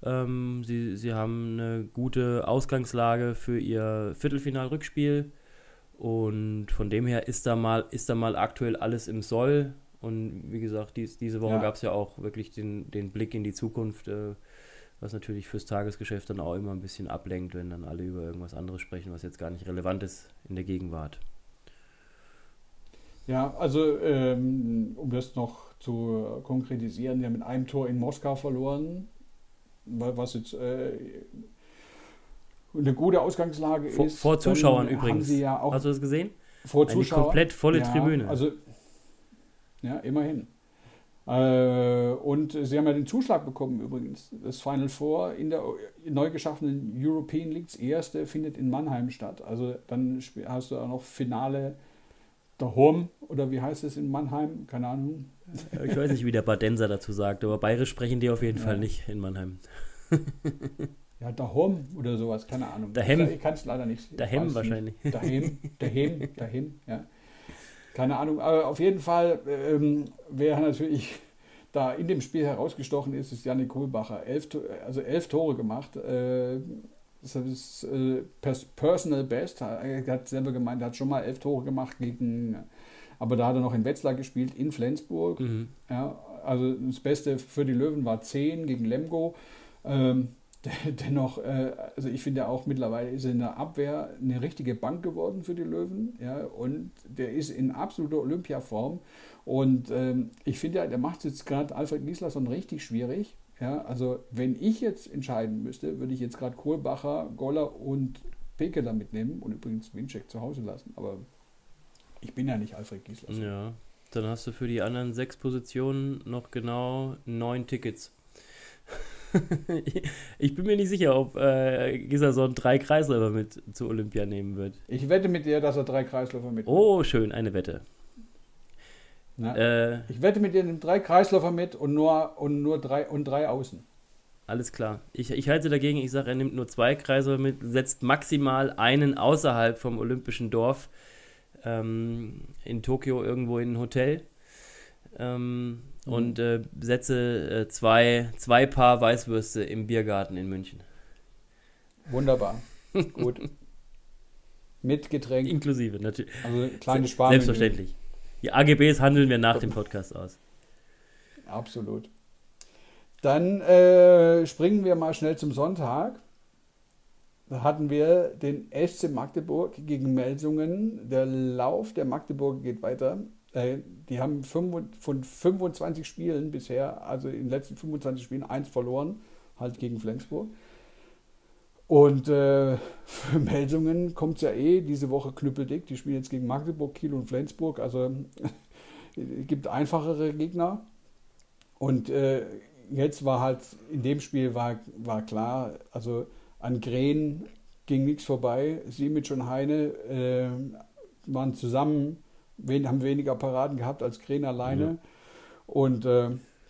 Ähm, sie, sie haben eine gute Ausgangslage für ihr Viertelfinal-Rückspiel. Und von dem her ist da mal, ist da mal aktuell alles im Soll. Und wie gesagt, dies, diese Woche ja. gab es ja auch wirklich den, den Blick in die Zukunft, äh, was natürlich fürs Tagesgeschäft dann auch immer ein bisschen ablenkt, wenn dann alle über irgendwas anderes sprechen, was jetzt gar nicht relevant ist in der Gegenwart. Ja, also ähm, um das noch zu konkretisieren, die haben mit einem Tor in Moskau verloren, was jetzt äh, eine gute Ausgangslage vor, ist. Vor Zuschauern übrigens. Ja Hast du das gesehen? Vor Zuschauern. Eine komplett volle ja, Tribüne. Also ja, immerhin. Äh, und sie haben ja den Zuschlag bekommen übrigens. Das Final Four in der neu geschaffenen European Leagues erste findet in Mannheim statt. Also dann hast du auch noch Finale Home oder wie heißt es in Mannheim? Keine Ahnung. Ich weiß nicht, wie der Badenser dazu sagt, aber bayerisch sprechen die auf jeden ja. Fall nicht in Mannheim. ja, Dahom oder sowas, keine Ahnung. Dahem. Ich kann es leider nicht. Dahem wahrscheinlich. Dahem, Dahem, Dahem, ja. Keine Ahnung, aber auf jeden Fall, ähm, wer natürlich da in dem Spiel herausgestochen ist, ist Janik Kohlbacher. Elf, also elf Tore gemacht. Äh, das ist äh, Personal Best. Er hat selber gemeint, er hat schon mal elf Tore gemacht gegen, aber da hat er noch in Wetzlar gespielt, in Flensburg. Mhm. Ja, also das Beste für die Löwen war zehn gegen Lemgo. Ähm, dennoch, äh, also ich finde auch mittlerweile ist er in der Abwehr eine richtige Bank geworden für die Löwen. Ja, und der ist in absoluter Olympiaform. Und ähm, ich finde, der macht jetzt gerade Alfred Gislason richtig schwierig. Ja, also wenn ich jetzt entscheiden müsste, würde ich jetzt gerade Kohlbacher, Goller und Peke da mitnehmen und übrigens Winczek zu Hause lassen. Aber ich bin ja nicht Alfred Gislason. Ja, dann hast du für die anderen sechs Positionen noch genau neun Tickets. ich bin mir nicht sicher, ob äh, Gisason drei Kreisläufer mit zu Olympia nehmen wird. Ich wette mit dir, dass er drei Kreisläufer mitnimmt. Oh, schön, eine Wette. Äh, ich wette mit dir, nimmt drei Kreisläufer mit und nur, und nur drei, und drei außen. Alles klar. Ich, ich halte dagegen, ich sage, er nimmt nur zwei Kreisläufer mit, setzt maximal einen außerhalb vom olympischen Dorf ähm, in Tokio irgendwo in ein Hotel. Ähm. Und äh, setze äh, zwei, zwei Paar Weißwürste im Biergarten in München. Wunderbar. Gut. Mit Getränk. Inklusive, natürlich. Also kleine Sparen. Selbstverständlich. Die AGBs handeln wir nach dem Podcast aus. Absolut. Dann äh, springen wir mal schnell zum Sonntag. Da hatten wir den SC Magdeburg gegen Melsungen. Der Lauf der Magdeburg geht weiter. Äh, die haben von 25 Spielen bisher, also in den letzten 25 Spielen, eins verloren, halt gegen Flensburg. Und äh, für Melsungen kommt es ja eh diese Woche knüppeldick. Die spielen jetzt gegen Magdeburg, Kiel und Flensburg. Also es gibt einfachere Gegner. Und äh, jetzt war halt, in dem Spiel war, war klar, also an Gren ging nichts vorbei. Simic und Heine äh, waren zusammen wen, haben weniger Paraden gehabt als Kren alleine. Ja. Und äh,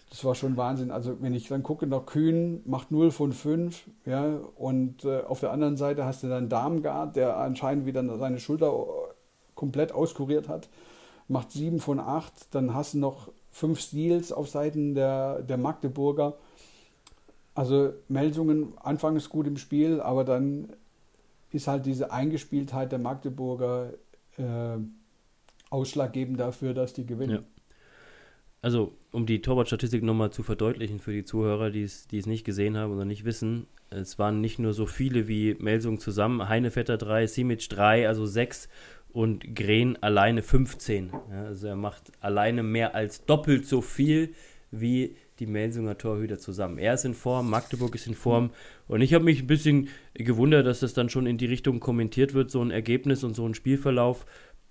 das war schon Wahnsinn. Also wenn ich dann gucke, noch Kühn macht 0 von 5, ja, und äh, auf der anderen Seite hast du dann Darmgard, der anscheinend wieder seine Schulter äh, komplett auskuriert hat, macht 7 von 8. Dann hast du noch 5 Steals auf Seiten der, der Magdeburger. Also Melsungen anfangs gut im Spiel, aber dann ist halt diese Eingespieltheit der Magdeburger äh, ausschlaggebend dafür, dass die gewinnen. Ja. Also, um die Torwart-Statistik nochmal zu verdeutlichen für die Zuhörer, die es, nicht gesehen haben oder nicht wissen, es waren nicht nur so viele wie Melsung zusammen, Heinevetter 3, Simic 3, also 6 und Gren alleine 15. Ja, also er macht alleine mehr als doppelt so viel wie die Melsunger Torhüter zusammen. Er ist in Form, Magdeburg ist in Form und ich habe mich ein bisschen gewundert, dass das dann schon in die Richtung kommentiert wird, so ein Ergebnis und so ein Spielverlauf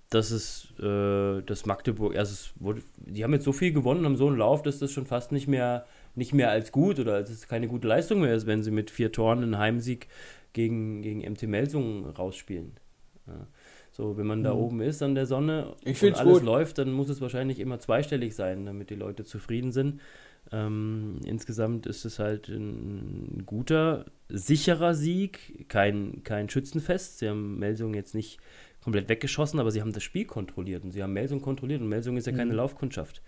dass es äh, das Magdeburg, also es wurde, die haben jetzt so viel gewonnen, haben so einen Lauf, dass das schon fast nicht mehr, nicht mehr als gut oder als es keine gute Leistung mehr ist, wenn sie mit vier Toren einen Heimsieg gegen, gegen MT Melsungen rausspielen. Ja. So, wenn man da mhm. oben ist an der Sonne ich und alles gut. läuft, dann muss es wahrscheinlich immer zweistellig sein, damit die Leute zufrieden sind. Ähm, insgesamt ist es halt ein guter, sicherer Sieg, kein, kein Schützenfest. Sie haben Melsung jetzt nicht komplett weggeschossen, aber sie haben das Spiel kontrolliert und sie haben Melsung kontrolliert und Melsung ist ja keine mhm. Laufkundschaft.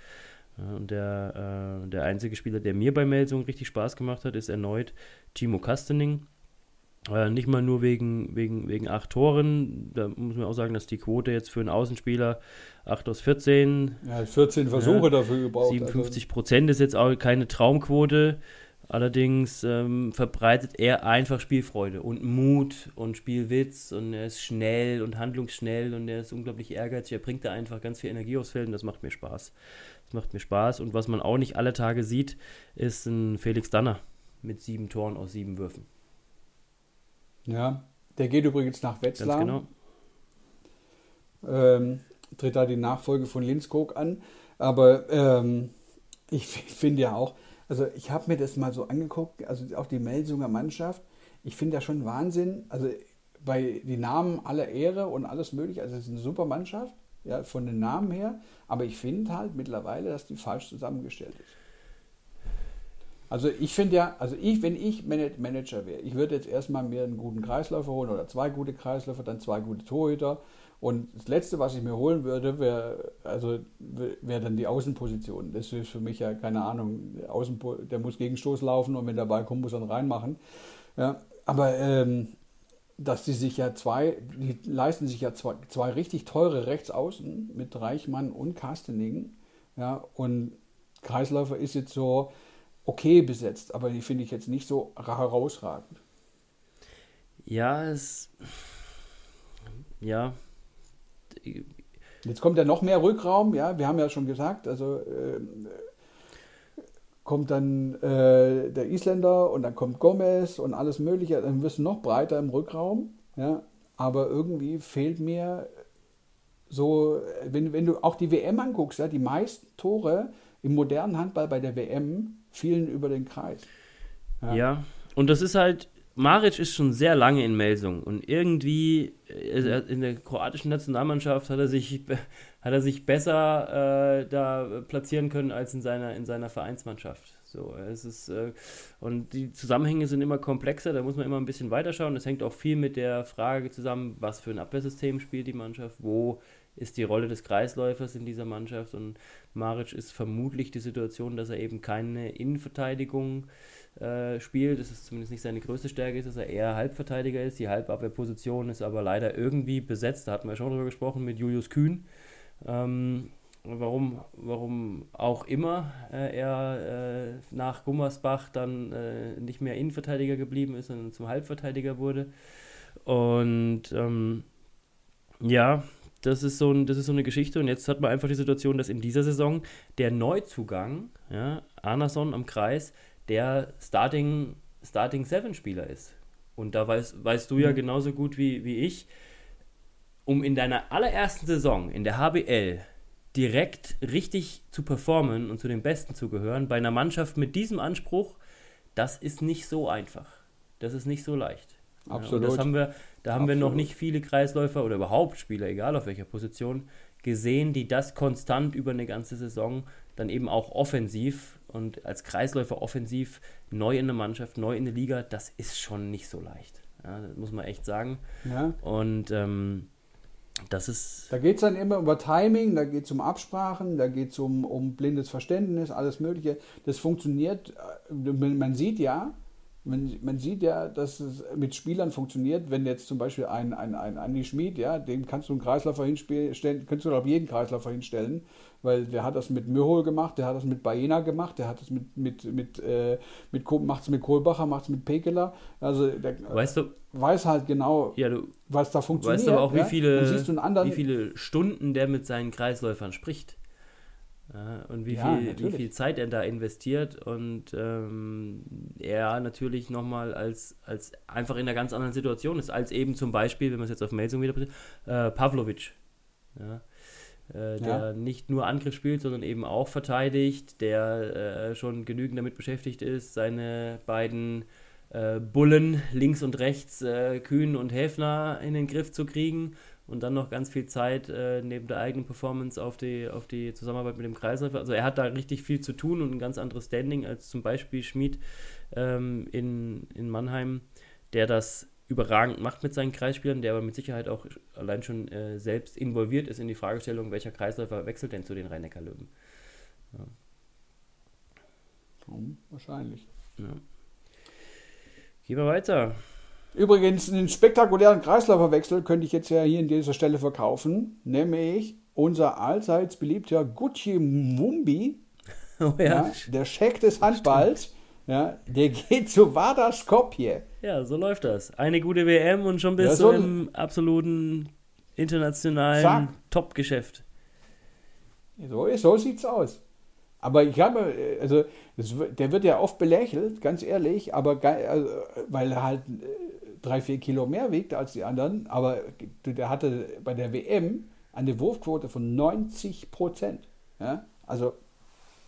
Und der, äh, der einzige Spieler, der mir bei Melsung richtig Spaß gemacht hat, ist erneut Timo Kastening. Äh, nicht mal nur wegen, wegen, wegen acht Toren. Da muss man auch sagen, dass die Quote jetzt für einen Außenspieler 8 aus 14. Ja, 14 Versuche ja, dafür gebraucht. 57 also Prozent ist jetzt auch keine Traumquote. Allerdings ähm, verbreitet er einfach Spielfreude und Mut und Spielwitz und er ist schnell und handlungsschnell und er ist unglaublich ehrgeizig. Er bringt da einfach ganz viel Energie aufs Feld und das macht mir Spaß. Das macht mir Spaß und was man auch nicht alle Tage sieht, ist ein Felix Danner mit sieben Toren aus sieben Würfen. Ja, der geht übrigens nach Wetzlar. Ganz genau. Ähm, tritt da die Nachfolge von Linskog an. Aber ähm, ich finde ja auch, also ich habe mir das mal so angeguckt, also auch die Melsunger Mannschaft, ich finde das schon Wahnsinn. Also bei die Namen aller Ehre und alles mögliche, also es ist eine super Mannschaft, ja, von den Namen her, aber ich finde halt mittlerweile, dass die falsch zusammengestellt ist. Also ich finde ja, also ich, wenn ich Manager wäre, ich würde jetzt erstmal mir einen guten Kreisläufer holen oder zwei gute Kreisläufer, dann zwei gute Torhüter und das Letzte, was ich mir holen würde, wäre also wär dann die Außenposition. Das ist für mich ja keine Ahnung. Der, Außen, der muss Gegenstoß laufen und wenn der Ball kommt, muss er dann reinmachen. Ja, aber ähm, dass die sich ja zwei, die leisten sich ja zwei, zwei richtig teure Rechtsaußen mit Reichmann und Kastening. Ja, und Kreisläufer ist jetzt so okay besetzt, aber die finde ich jetzt nicht so herausragend. Ja, es. Ja, Jetzt kommt ja noch mehr Rückraum, ja, wir haben ja schon gesagt, also äh, kommt dann äh, der Isländer und dann kommt Gomez und alles Mögliche, dann wirst du noch breiter im Rückraum, ja, aber irgendwie fehlt mir so, wenn, wenn du auch die WM anguckst, ja, die meisten Tore im modernen Handball bei der WM fielen über den Kreis. Ja, ja. und das ist halt, Maric ist schon sehr lange in Melsung und irgendwie äh, in der kroatischen Nationalmannschaft hat er sich, hat er sich besser äh, da platzieren können als in seiner, in seiner Vereinsmannschaft. So, es ist, äh, und die Zusammenhänge sind immer komplexer, da muss man immer ein bisschen weiterschauen. Das hängt auch viel mit der Frage zusammen, was für ein Abwehrsystem spielt die Mannschaft, wo ist die Rolle des Kreisläufers in dieser Mannschaft und Maric ist vermutlich die Situation, dass er eben keine Innenverteidigung äh, äh, spielt. Das ist zumindest nicht seine größte Stärke, ist, dass er eher Halbverteidiger ist. Die Halbabwehrposition ist aber leider irgendwie besetzt. Da hatten wir schon drüber gesprochen mit Julius Kühn. Ähm, warum, warum auch immer äh, er äh, nach Gummersbach dann äh, nicht mehr Innenverteidiger geblieben ist, sondern zum Halbverteidiger wurde. Und ähm, ja, das ist, so ein, das ist so eine Geschichte. Und jetzt hat man einfach die Situation, dass in dieser Saison der Neuzugang, ja, Anason am Kreis, der Starting, Starting Seven Spieler ist. Und da weißt, weißt du ja mhm. genauso gut wie, wie ich, um in deiner allerersten Saison in der HBL direkt richtig zu performen und zu den Besten zu gehören, bei einer Mannschaft mit diesem Anspruch, das ist nicht so einfach. Das ist nicht so leicht. Absolut. Ja, das haben wir, da haben Absolut. wir noch nicht viele Kreisläufer oder überhaupt Spieler, egal auf welcher Position, gesehen, die das konstant über eine ganze Saison dann eben auch offensiv und als Kreisläufer offensiv neu in der Mannschaft, neu in der Liga, das ist schon nicht so leicht. Ja, das muss man echt sagen. Ja. Und ähm, das ist. Da geht es dann immer über Timing, da geht es um Absprachen, da geht es um, um blindes Verständnis, alles Mögliche. Das funktioniert, äh, man sieht ja, man, man, sieht ja, dass es mit Spielern funktioniert, wenn jetzt zum Beispiel ein, ein, ein Andi Schmid, ja, dem kannst du einen Kreislaufer hinstellen, kannst du auf jeden Kreislaufer hinstellen, weil der hat das mit Mühol gemacht, der hat das mit Baena gemacht, der hat das mit, mit, mit, äh, mit macht es mit Kohlbacher, macht es mit Pekeler. Also der weißt du, weiß halt genau, ja, du, was da funktioniert. Weißt du aber auch, ja? wie viele, wie viele Stunden der mit seinen Kreisläufern spricht. Ja, und wie, ja, viel, wie viel Zeit er da investiert und ähm, er natürlich nochmal als, als einfach in einer ganz anderen Situation ist, als eben zum Beispiel, wenn man es jetzt auf Melsung wieder äh, Pavlovic. Ja, äh, der nicht nur Angriff spielt, sondern eben auch verteidigt, der äh, schon genügend damit beschäftigt ist, seine beiden äh, Bullen links und rechts, äh, Kühn und Häfner in den Griff zu kriegen und dann noch ganz viel Zeit äh, neben der eigenen Performance auf die, auf die Zusammenarbeit mit dem Kreisläufer. Also er hat da richtig viel zu tun und ein ganz anderes Standing als zum Beispiel Schmid ähm, in, in Mannheim, der das überragend macht mit seinen Kreisspielern, der aber mit Sicherheit auch allein schon äh, selbst involviert ist in die Fragestellung, welcher Kreisläufer wechselt denn zu den Rhein-Neckar-Löwen. Ja. wahrscheinlich. Ja. Gehen wir weiter. Übrigens, einen spektakulären Kreislauferwechsel könnte ich jetzt ja hier an dieser Stelle verkaufen, nämlich unser allseits beliebter Gucci Mumbi, oh ja. ja. der Scheck des Handballs, ja, der geht zu Vardar Skopje. Ja, so läuft das. Eine gute WM und schon bist ja, so du im absoluten internationalen Top-Geschäft. So, so sieht's aus. Aber ich habe, also das, der wird ja oft belächelt, ganz ehrlich, aber also, weil er halt äh, drei, vier Kilo mehr wiegt als die anderen, aber der hatte bei der WM eine Wurfquote von 90 Prozent. Ja? Also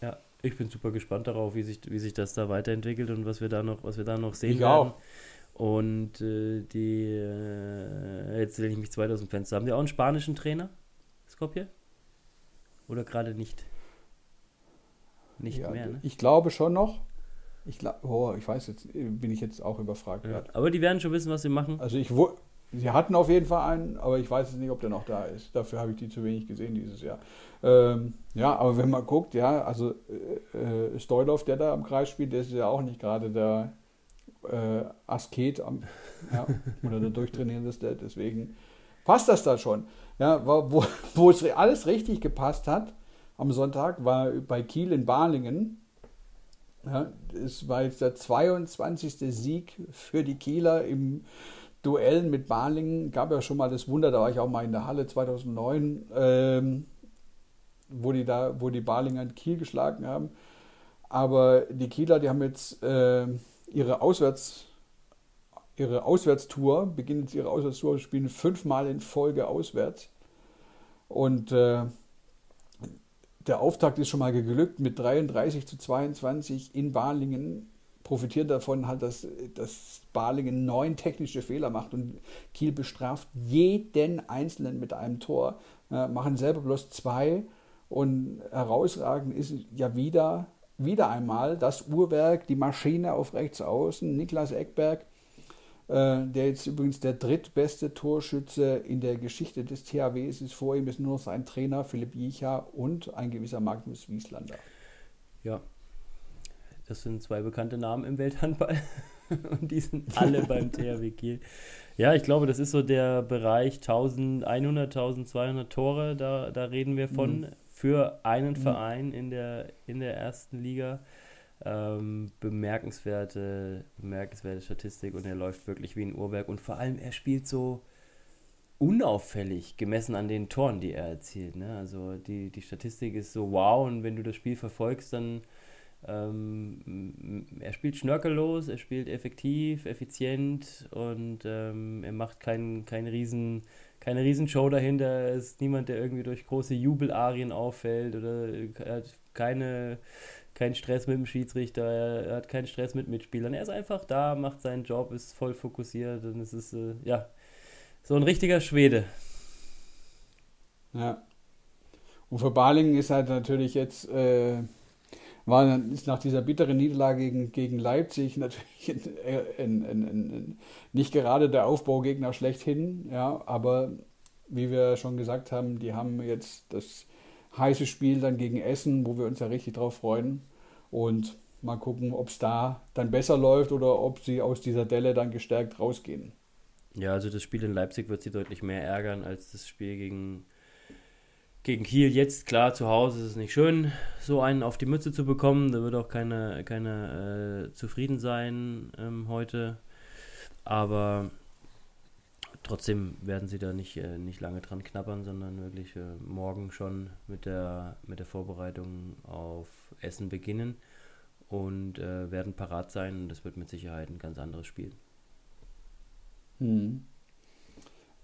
ja, ich bin super gespannt darauf, wie sich, wie sich das da weiterentwickelt und was wir da noch, was wir da noch sehen ich werden. Auch. Und äh, die, äh, jetzt lehne ich mich 2000 Fenster. Haben die auch einen spanischen Trainer, Skopje? Oder gerade nicht? Nicht ja, mehr, ne? Ich glaube schon noch. Ich, oh, ich weiß jetzt, bin ich jetzt auch überfragt. Ja, aber die werden schon wissen, was sie machen. Also ich sie hatten auf jeden Fall einen, aber ich weiß jetzt nicht, ob der noch da ist. Dafür habe ich die zu wenig gesehen dieses Jahr. Ähm, ja, aber wenn man guckt, ja, also äh, äh Stoilov, der da am Kreis spielt, der ist ja auch nicht gerade der äh, Asket am, ja, oder der durchtrainierendste. Deswegen passt das da schon. Ja, wo, wo es alles richtig gepasst hat, am Sonntag war bei Kiel in Balingen. Ja, es war jetzt der 22. Sieg für die Kieler im Duell mit Balingen. Gab ja schon mal das Wunder, da war ich auch mal in der Halle 2009, ähm, wo, die da, wo die Balinger Kiel geschlagen haben. Aber die Kieler, die haben jetzt äh, ihre Auswärts ihre Auswärtstour, beginnen jetzt ihre Auswärtstour, spielen fünfmal in Folge auswärts. Und äh, der Auftakt ist schon mal geglückt mit 33 zu 22 in Balingen. Profitiert davon halt, dass, dass Balingen neun technische Fehler macht und Kiel bestraft jeden Einzelnen mit einem Tor. Äh, machen selber bloß zwei und herausragend ist ja wieder, wieder einmal das Uhrwerk, die Maschine auf rechts außen, Niklas Eckberg, äh, der jetzt übrigens der drittbeste Torschütze in der Geschichte des THWs ist. Vor ihm ist nur noch sein Trainer Philipp Jicha und ein gewisser Magnus Wieslander. Ja, das sind zwei bekannte Namen im Welthandball und die sind alle beim THW Kiel. Ja, ich glaube, das ist so der Bereich 1100, 1200 Tore, da, da reden wir von, mhm. für einen mhm. Verein in der, in der ersten Liga. Ähm, bemerkenswerte, bemerkenswerte Statistik und er läuft wirklich wie ein Uhrwerk und vor allem er spielt so unauffällig gemessen an den Toren, die er erzielt. Ne? Also die, die Statistik ist so wow und wenn du das Spiel verfolgst, dann ähm, er spielt schnörkellos, er spielt effektiv, effizient und ähm, er macht kein, kein riesen, keine Riesenshow dahinter. Er ist niemand, der irgendwie durch große Jubelarien auffällt oder er hat keine keinen Stress mit dem Schiedsrichter, er hat keinen Stress mit Mitspielern. Er ist einfach da, macht seinen Job, ist voll fokussiert und es ist, äh, ja, so ein richtiger Schwede. Ja. Und für Balingen ist halt natürlich jetzt, äh, war, ist nach dieser bitteren Niederlage gegen, gegen Leipzig natürlich ein, ein, ein, nicht gerade der Aufbaugegner schlechthin, ja, aber wie wir schon gesagt haben, die haben jetzt das heißes Spiel dann gegen Essen, wo wir uns ja richtig drauf freuen. Und mal gucken, ob es da dann besser läuft oder ob sie aus dieser Delle dann gestärkt rausgehen. Ja, also das Spiel in Leipzig wird sie deutlich mehr ärgern als das Spiel gegen, gegen Kiel. Jetzt, klar, zu Hause ist es nicht schön, so einen auf die Mütze zu bekommen. Da wird auch keine, keine äh, zufrieden sein ähm, heute. Aber trotzdem werden sie da nicht, äh, nicht lange dran knabbern, sondern wirklich äh, morgen schon mit der, mit der Vorbereitung auf Essen beginnen und äh, werden parat sein. Und das wird mit Sicherheit ein ganz anderes Spiel. Hm.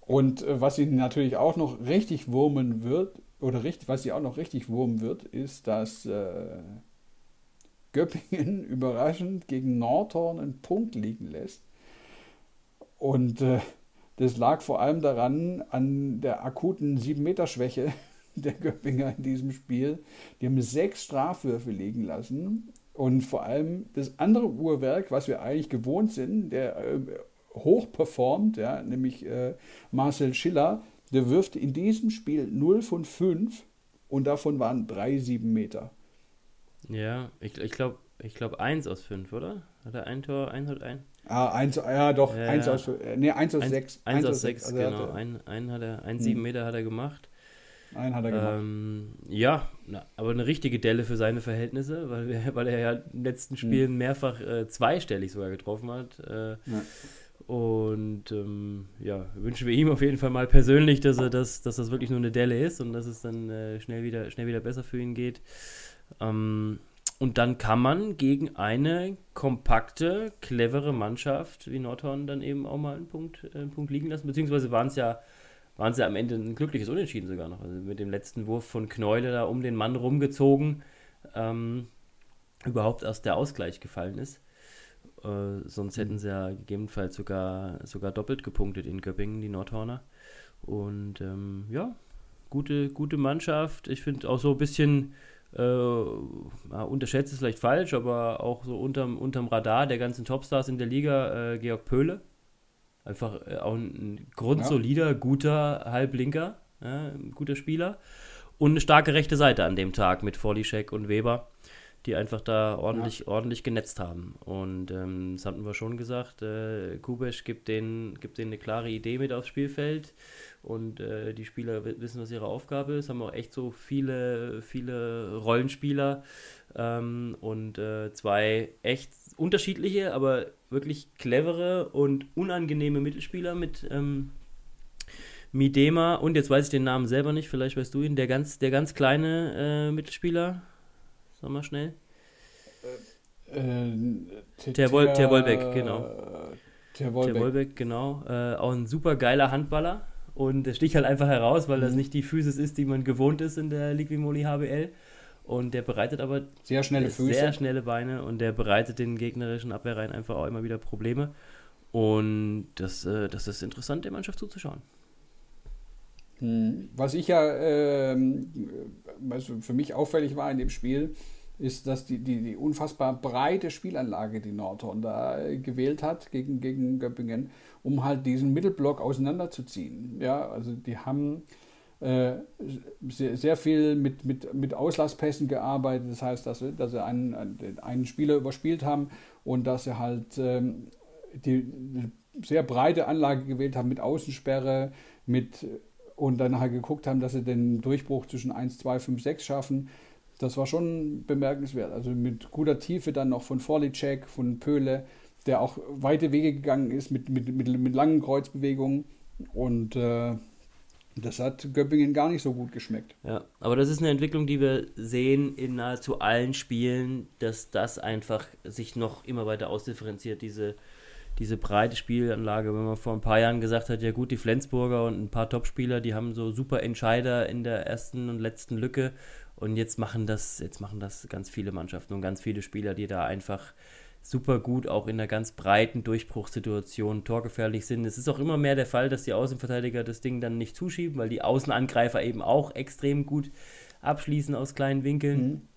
Und äh, was sie natürlich auch noch richtig wurmen wird, oder richtig, was sie auch noch richtig wurmen wird, ist, dass äh, Göppingen überraschend gegen Nordhorn einen Punkt liegen lässt. Und äh, das lag vor allem daran, an der akuten 7-Meter-Schwäche der Göppinger in diesem Spiel. Die haben sechs Strafwürfe liegen lassen. Und vor allem das andere Uhrwerk, was wir eigentlich gewohnt sind, der äh, hoch performt, ja, nämlich äh, Marcel Schiller, der wirft in diesem Spiel 0 von 5 und davon waren drei 7 Meter. Ja, ich, ich glaube ich glaub 1 aus 5, oder? Hat er ein Tor, 1 hat ein? Ah, eins, ja doch, ja, 1 aus, äh, nee, 1 aus 6. 1 aus 6, also genau. Ein, ein hat er, ein 7 hm. Meter hat er gemacht. Einen hat er gemacht. Ähm, ja, na, aber eine richtige Delle für seine Verhältnisse, weil, weil er ja in den letzten hm. Spielen hm. mehrfach äh, zweistellig sogar getroffen hat. Äh, ja. Und ähm, ja, wünschen wir ihm auf jeden Fall mal persönlich, dass er das, dass das wirklich nur eine Delle ist und dass es dann äh, schnell, wieder, schnell wieder besser für ihn geht. Ähm, und dann kann man gegen eine kompakte, clevere Mannschaft wie Nordhorn dann eben auch mal einen Punkt, äh, einen Punkt liegen lassen. Beziehungsweise waren es ja, waren ja am Ende ein glückliches Unentschieden sogar noch. Also mit dem letzten Wurf von Knäule da um den Mann rumgezogen, ähm, überhaupt erst der Ausgleich gefallen ist. Äh, sonst hätten sie ja gegebenenfalls sogar, sogar doppelt gepunktet in Göppingen, die Nordhorner. Und ähm, ja, gute, gute Mannschaft. Ich finde auch so ein bisschen, äh, unterschätzt ist vielleicht falsch, aber auch so unterm, unterm Radar der ganzen Topstars in der Liga, äh, Georg Pöhle. Einfach äh, auch ein grundsolider, ja. guter Halblinker, guter Spieler. Und eine starke rechte Seite an dem Tag mit Forlischek und Weber die einfach da ordentlich, ja. ordentlich genetzt haben. Und ähm, das hatten wir schon gesagt, äh, Kubesch gibt denen, gibt denen eine klare Idee mit aufs Spielfeld und äh, die Spieler wissen, was ihre Aufgabe ist, haben auch echt so viele, viele Rollenspieler ähm, und äh, zwei echt unterschiedliche, aber wirklich clevere und unangenehme Mittelspieler mit ähm, Midema und jetzt weiß ich den Namen selber nicht, vielleicht weißt du ihn, der ganz, der ganz kleine äh, Mittelspieler. Sag mal schnell. Äh, äh der Wolbeck, genau. Der Wolbeck, genau. Äh, auch ein super geiler Handballer. Und der sticht halt einfach heraus, weil mhm. das nicht die Physis ist, die man gewohnt ist in der Liquimoli HBL. Und der bereitet aber sehr schnelle Füße. Sehr schnelle Beine und der bereitet den gegnerischen Abwehrreihen einfach auch immer wieder Probleme. Und das, äh, das ist interessant, der Mannschaft zuzuschauen. Hm. Was ich ja, äh, was für mich auffällig war in dem Spiel, ist, dass die, die, die unfassbar breite Spielanlage, die Nordhorn da gewählt hat gegen, gegen Göppingen, um halt diesen Mittelblock auseinanderzuziehen. Ja, also die haben äh, sehr, sehr viel mit, mit, mit Auslasspässen gearbeitet. Das heißt, dass dass sie einen, einen Spieler überspielt haben und dass sie halt ähm, die, die sehr breite Anlage gewählt haben mit Außensperre, mit und dann halt geguckt haben, dass sie den Durchbruch zwischen 1, 2, 5, 6 schaffen. Das war schon bemerkenswert. Also mit guter Tiefe dann noch von Forlicek, von Pöhle, der auch weite Wege gegangen ist mit, mit, mit, mit langen Kreuzbewegungen. Und äh, das hat Göppingen gar nicht so gut geschmeckt. Ja, aber das ist eine Entwicklung, die wir sehen in nahezu allen Spielen, dass das einfach sich noch immer weiter ausdifferenziert, diese diese breite Spielanlage, wenn man vor ein paar Jahren gesagt hat, ja gut, die Flensburger und ein paar Topspieler, die haben so super Entscheider in der ersten und letzten Lücke und jetzt machen das, jetzt machen das ganz viele Mannschaften und ganz viele Spieler, die da einfach super gut auch in einer ganz breiten Durchbruchssituation torgefährlich sind. Es ist auch immer mehr der Fall, dass die Außenverteidiger das Ding dann nicht zuschieben, weil die Außenangreifer eben auch extrem gut abschließen aus kleinen Winkeln. Mhm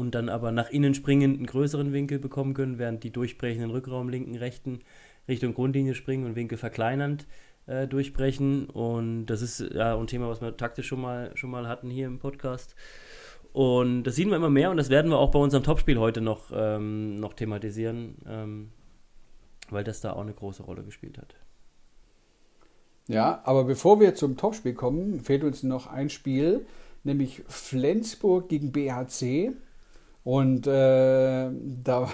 und dann aber nach innen springend einen größeren Winkel bekommen können, während die durchbrechenden Rückraum linken, rechten Richtung Grundlinie springen und Winkel verkleinernd äh, durchbrechen. Und das ist ja ein Thema, was wir taktisch schon mal, schon mal hatten hier im Podcast. Und das sehen wir immer mehr und das werden wir auch bei unserem Topspiel heute noch, ähm, noch thematisieren, ähm, weil das da auch eine große Rolle gespielt hat. Ja, aber bevor wir zum Topspiel kommen, fehlt uns noch ein Spiel, nämlich Flensburg gegen BHC. Und äh, da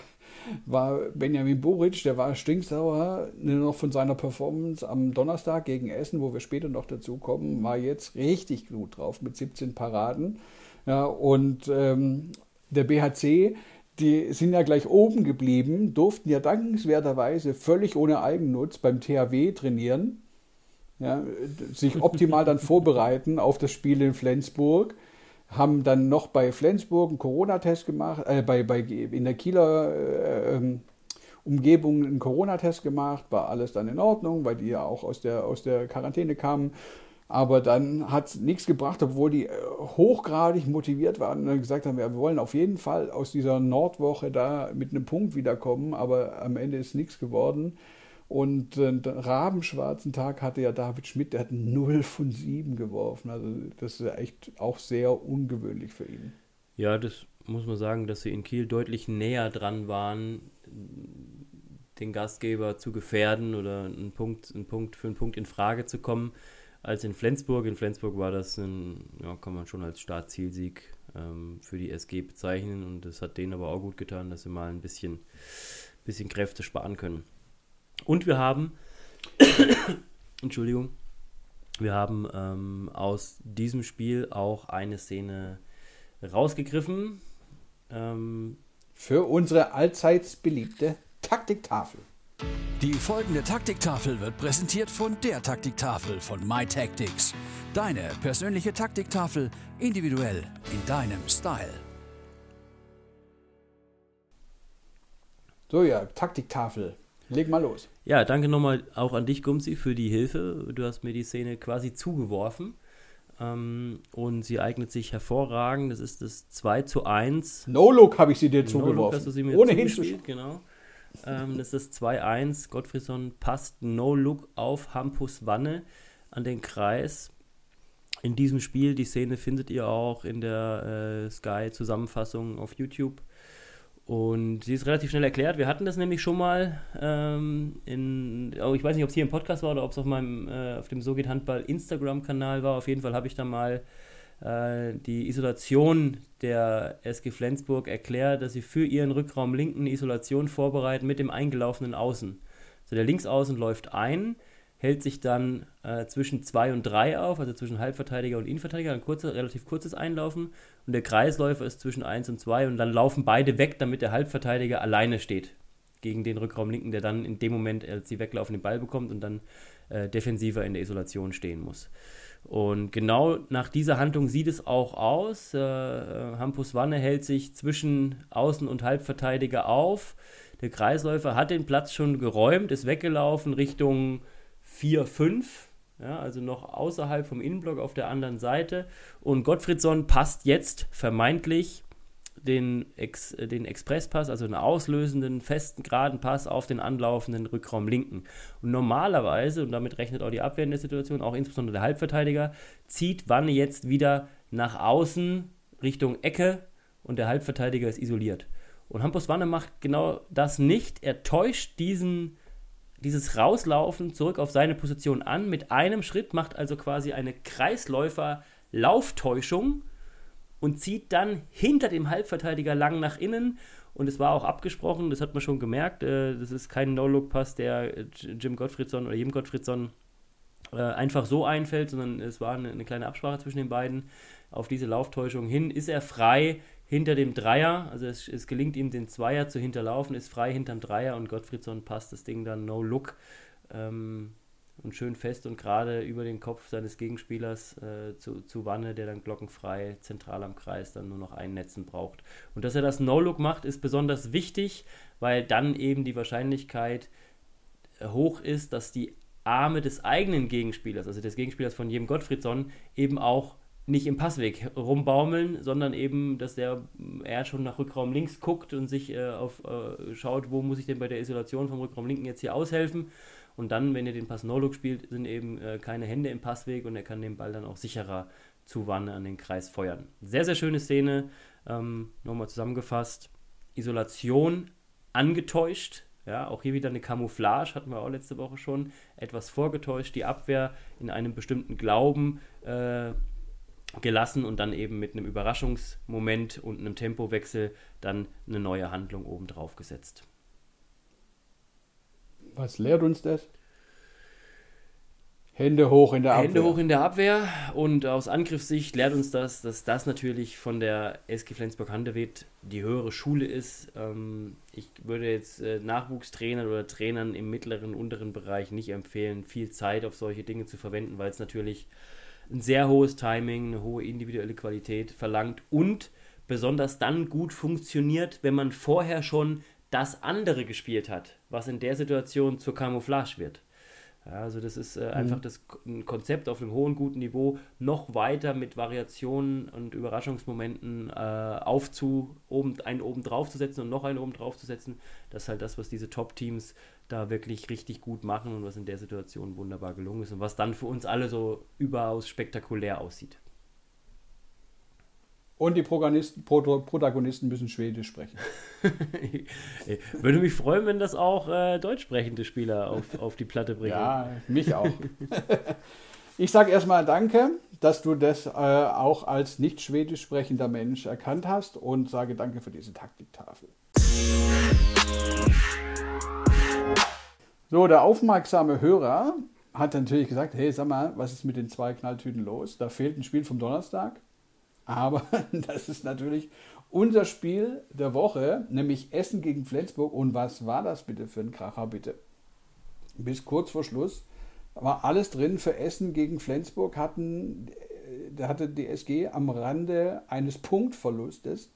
war Benjamin Boric, der war stinksauer, nur noch von seiner Performance am Donnerstag gegen Essen, wo wir später noch dazu kommen, war jetzt richtig gut drauf mit 17 Paraden. Ja, und ähm, der BHC, die sind ja gleich oben geblieben, durften ja dankenswerterweise völlig ohne Eigennutz beim THW trainieren, ja, sich optimal dann vorbereiten auf das Spiel in Flensburg. Haben dann noch bei Flensburg einen Corona-Test gemacht, äh, bei, bei, in der Kieler äh, ähm, Umgebung einen Corona-Test gemacht, war alles dann in Ordnung, weil die ja auch aus der, aus der Quarantäne kamen. Aber dann hat es nichts gebracht, obwohl die äh, hochgradig motiviert waren und gesagt haben, wir wollen auf jeden Fall aus dieser Nordwoche da mit einem Punkt wiederkommen, aber am Ende ist nichts geworden. Und äh, rabenschwarzen Tag hatte ja David Schmidt, der hat 0 von 7 geworfen. Also das ist echt auch sehr ungewöhnlich für ihn. Ja, das muss man sagen, dass sie in Kiel deutlich näher dran waren, den Gastgeber zu gefährden oder einen Punkt, einen Punkt für einen Punkt in Frage zu kommen, als in Flensburg. In Flensburg war das ein, ja, kann man schon als Startzielsieg ähm, für die SG bezeichnen und das hat denen aber auch gut getan, dass sie mal ein bisschen, bisschen Kräfte sparen können. Und wir haben, Entschuldigung, wir haben ähm, aus diesem Spiel auch eine Szene rausgegriffen. Ähm, Für unsere allseits beliebte Taktiktafel. Die folgende Taktiktafel wird präsentiert von der Taktiktafel von MyTactics. Deine persönliche Taktiktafel individuell in deinem Style. So ja, Taktiktafel. Leg mal los. Ja, danke nochmal auch an dich, Gumsi, für die Hilfe. Du hast mir die Szene quasi zugeworfen. Ähm, und sie eignet sich hervorragend. Das ist das 2 zu 1. No-Look habe ich sie dir no zugeworfen. Hast du sie mir Ohne hinzuspielt, genau. Ähm, das ist 2-1. Gottfriedson passt No-Look auf Hampus Wanne an den Kreis. In diesem Spiel, die Szene findet ihr auch in der äh, Sky-Zusammenfassung auf YouTube. Und sie ist relativ schnell erklärt. Wir hatten das nämlich schon mal ähm, in, oh, ich weiß nicht, ob es hier im Podcast war oder ob es auf meinem, äh, auf dem So geht Handball Instagram-Kanal war. Auf jeden Fall habe ich da mal äh, die Isolation der SG Flensburg erklärt, dass sie für ihren Rückraum linken Isolation vorbereiten mit dem eingelaufenen Außen. Also der Linksaußen läuft ein, hält sich dann äh, zwischen 2 und 3 auf, also zwischen Halbverteidiger und Innenverteidiger, ein kurzer, relativ kurzes Einlaufen. Und der Kreisläufer ist zwischen 1 und 2 und dann laufen beide weg, damit der Halbverteidiger alleine steht gegen den Rückraum linken, der dann in dem Moment, als sie weglaufen, den Ball bekommt und dann äh, defensiver in der Isolation stehen muss. Und genau nach dieser Handlung sieht es auch aus. Äh, Hampus Wanne hält sich zwischen Außen- und Halbverteidiger auf. Der Kreisläufer hat den Platz schon geräumt, ist weggelaufen Richtung 4-5, ja, also noch außerhalb vom Innenblock auf der anderen Seite. Und Gottfriedsson passt jetzt vermeintlich den, Ex, den Expresspass, also einen auslösenden, festen, geraden Pass auf den anlaufenden Rückraum linken. Und normalerweise, und damit rechnet auch die Abwehr in der Situation, auch insbesondere der Halbverteidiger, zieht Wanne jetzt wieder nach außen Richtung Ecke und der Halbverteidiger ist isoliert. Und Hampus Wanne macht genau das nicht. Er täuscht diesen dieses Rauslaufen zurück auf seine Position an mit einem Schritt, macht also quasi eine Kreisläufer-Lauftäuschung und zieht dann hinter dem Halbverteidiger lang nach innen. Und es war auch abgesprochen, das hat man schon gemerkt. Äh, das ist kein No-Look-Pass, der Jim Gottfriedson oder Jim Gottfriedson äh, einfach so einfällt, sondern es war eine kleine Absprache zwischen den beiden. Auf diese Lauftäuschung hin ist er frei, hinter dem Dreier, also es, es, gelingt ihm, den Zweier zu hinterlaufen, ist frei hinterm Dreier und Gottfriedson passt das Ding dann no look ähm, und schön fest und gerade über den Kopf seines Gegenspielers äh, zu, zu Wanne, der dann glockenfrei zentral am Kreis dann nur noch ein Netzen braucht. Und dass er das No-Look macht, ist besonders wichtig, weil dann eben die Wahrscheinlichkeit äh, hoch ist, dass die Arme des eigenen Gegenspielers, also des Gegenspielers von jedem Gottfriedson, eben auch nicht im Passweg rumbaumeln, sondern eben, dass der er schon nach Rückraum links guckt und sich äh, auf äh, schaut, wo muss ich denn bei der Isolation vom Rückraum linken jetzt hier aushelfen. Und dann, wenn er den Pass No-Look spielt, sind eben äh, keine Hände im Passweg und er kann den Ball dann auch sicherer zu Wanne an den Kreis feuern. Sehr, sehr schöne Szene. Ähm, Nochmal zusammengefasst. Isolation angetäuscht. Ja, auch hier wieder eine Camouflage, hatten wir auch letzte Woche schon. Etwas vorgetäuscht, die Abwehr in einem bestimmten Glauben äh, gelassen und dann eben mit einem Überraschungsmoment und einem Tempowechsel dann eine neue Handlung obendrauf gesetzt. Was lehrt uns das? Hände hoch in der Abwehr. Hände hoch in der Abwehr und aus Angriffssicht lehrt uns das, dass das natürlich von der SG Flensburg-Handewitt die höhere Schule ist. Ähm, ich würde jetzt äh, Nachwuchstrainern oder Trainern im mittleren, unteren Bereich nicht empfehlen, viel Zeit auf solche Dinge zu verwenden, weil es natürlich ein sehr hohes Timing, eine hohe individuelle Qualität verlangt und besonders dann gut funktioniert, wenn man vorher schon das andere gespielt hat, was in der Situation zur Camouflage wird. Ja, also das ist äh, mhm. einfach das ein Konzept auf einem hohen, guten Niveau, noch weiter mit Variationen und Überraschungsmomenten äh, aufzu, oben, einen oben drauf zu setzen und noch einen oben drauf zu setzen. Das ist halt das, was diese Top-Teams da wirklich richtig gut machen und was in der Situation wunderbar gelungen ist und was dann für uns alle so überaus spektakulär aussieht. Und die Protagonisten, müssen Schwedisch sprechen. Würde mich freuen, wenn das auch äh, deutsch sprechende Spieler auf, auf die Platte bringen. Ja, mich auch. ich sage erstmal Danke, dass du das äh, auch als nicht schwedisch sprechender Mensch erkannt hast und sage Danke für diese Taktiktafel. So, der aufmerksame Hörer hat natürlich gesagt, hey, sag mal, was ist mit den zwei Knalltüten los? Da fehlt ein Spiel vom Donnerstag. Aber das ist natürlich unser Spiel der Woche, nämlich Essen gegen Flensburg. Und was war das bitte für ein Kracher, bitte? Bis kurz vor Schluss war alles drin für Essen gegen Flensburg. Hatten, da hatte die SG am Rande eines Punktverlustes.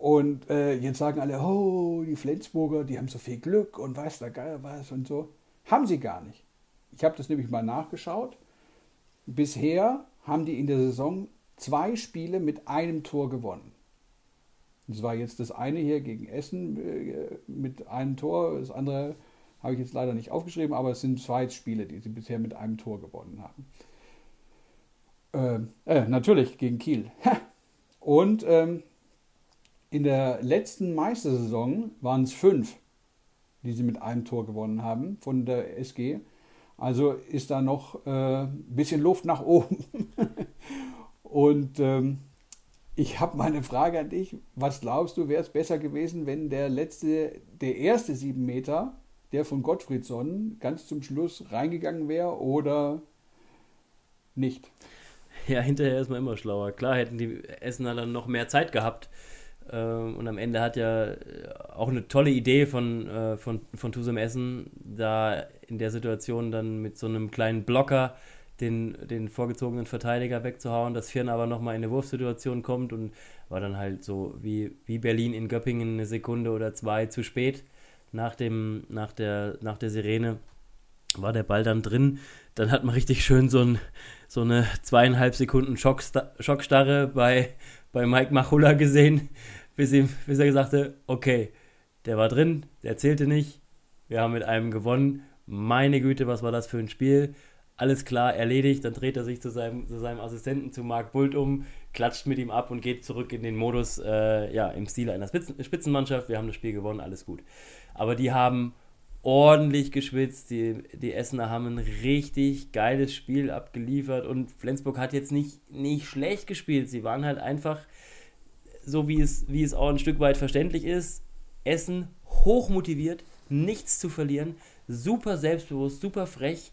Und äh, jetzt sagen alle, oh, die Flensburger, die haben so viel Glück und weiß der Geil was und so. Haben sie gar nicht. Ich habe das nämlich mal nachgeschaut. Bisher haben die in der Saison zwei Spiele mit einem Tor gewonnen. Das war jetzt das eine hier gegen Essen äh, mit einem Tor, das andere habe ich jetzt leider nicht aufgeschrieben, aber es sind zwei Spiele, die sie bisher mit einem Tor gewonnen haben. Äh, äh, natürlich gegen Kiel. Und ähm, in der letzten Meistersaison waren es fünf, die sie mit einem Tor gewonnen haben von der SG. Also ist da noch ein äh, bisschen Luft nach oben. Und ähm, ich habe mal eine Frage an dich. Was glaubst du, wäre es besser gewesen, wenn der letzte, der erste sieben Meter, der von Gottfriedsson, ganz zum Schluss reingegangen wäre oder nicht? Ja, hinterher ist man immer schlauer. Klar hätten die Essener dann noch mehr Zeit gehabt. Ähm, und am Ende hat ja auch eine tolle Idee von, äh, von, von Tusem Essen, da in der Situation dann mit so einem kleinen Blocker den, den vorgezogenen Verteidiger wegzuhauen, dass Firn aber nochmal in eine Wurfsituation kommt und war dann halt so wie, wie Berlin in Göppingen eine Sekunde oder zwei zu spät nach, dem, nach, der, nach der Sirene war der Ball dann drin. Dann hat man richtig schön so, ein, so eine zweieinhalb Sekunden Schockstarre bei, bei Mike Machulla gesehen, bis, ihm, bis er gesagt hat, okay, der war drin, der zählte nicht, wir haben mit einem gewonnen. Meine Güte, was war das für ein Spiel? alles klar, erledigt, dann dreht er sich zu seinem, zu seinem Assistenten, zu Marc Bult um, klatscht mit ihm ab und geht zurück in den Modus, äh, ja, im Stil einer Spitzen, Spitzenmannschaft, wir haben das Spiel gewonnen, alles gut. Aber die haben ordentlich geschwitzt, die, die Essener haben ein richtig geiles Spiel abgeliefert und Flensburg hat jetzt nicht, nicht schlecht gespielt, sie waren halt einfach, so wie es, wie es auch ein Stück weit verständlich ist, Essen hochmotiviert, nichts zu verlieren, super selbstbewusst, super frech,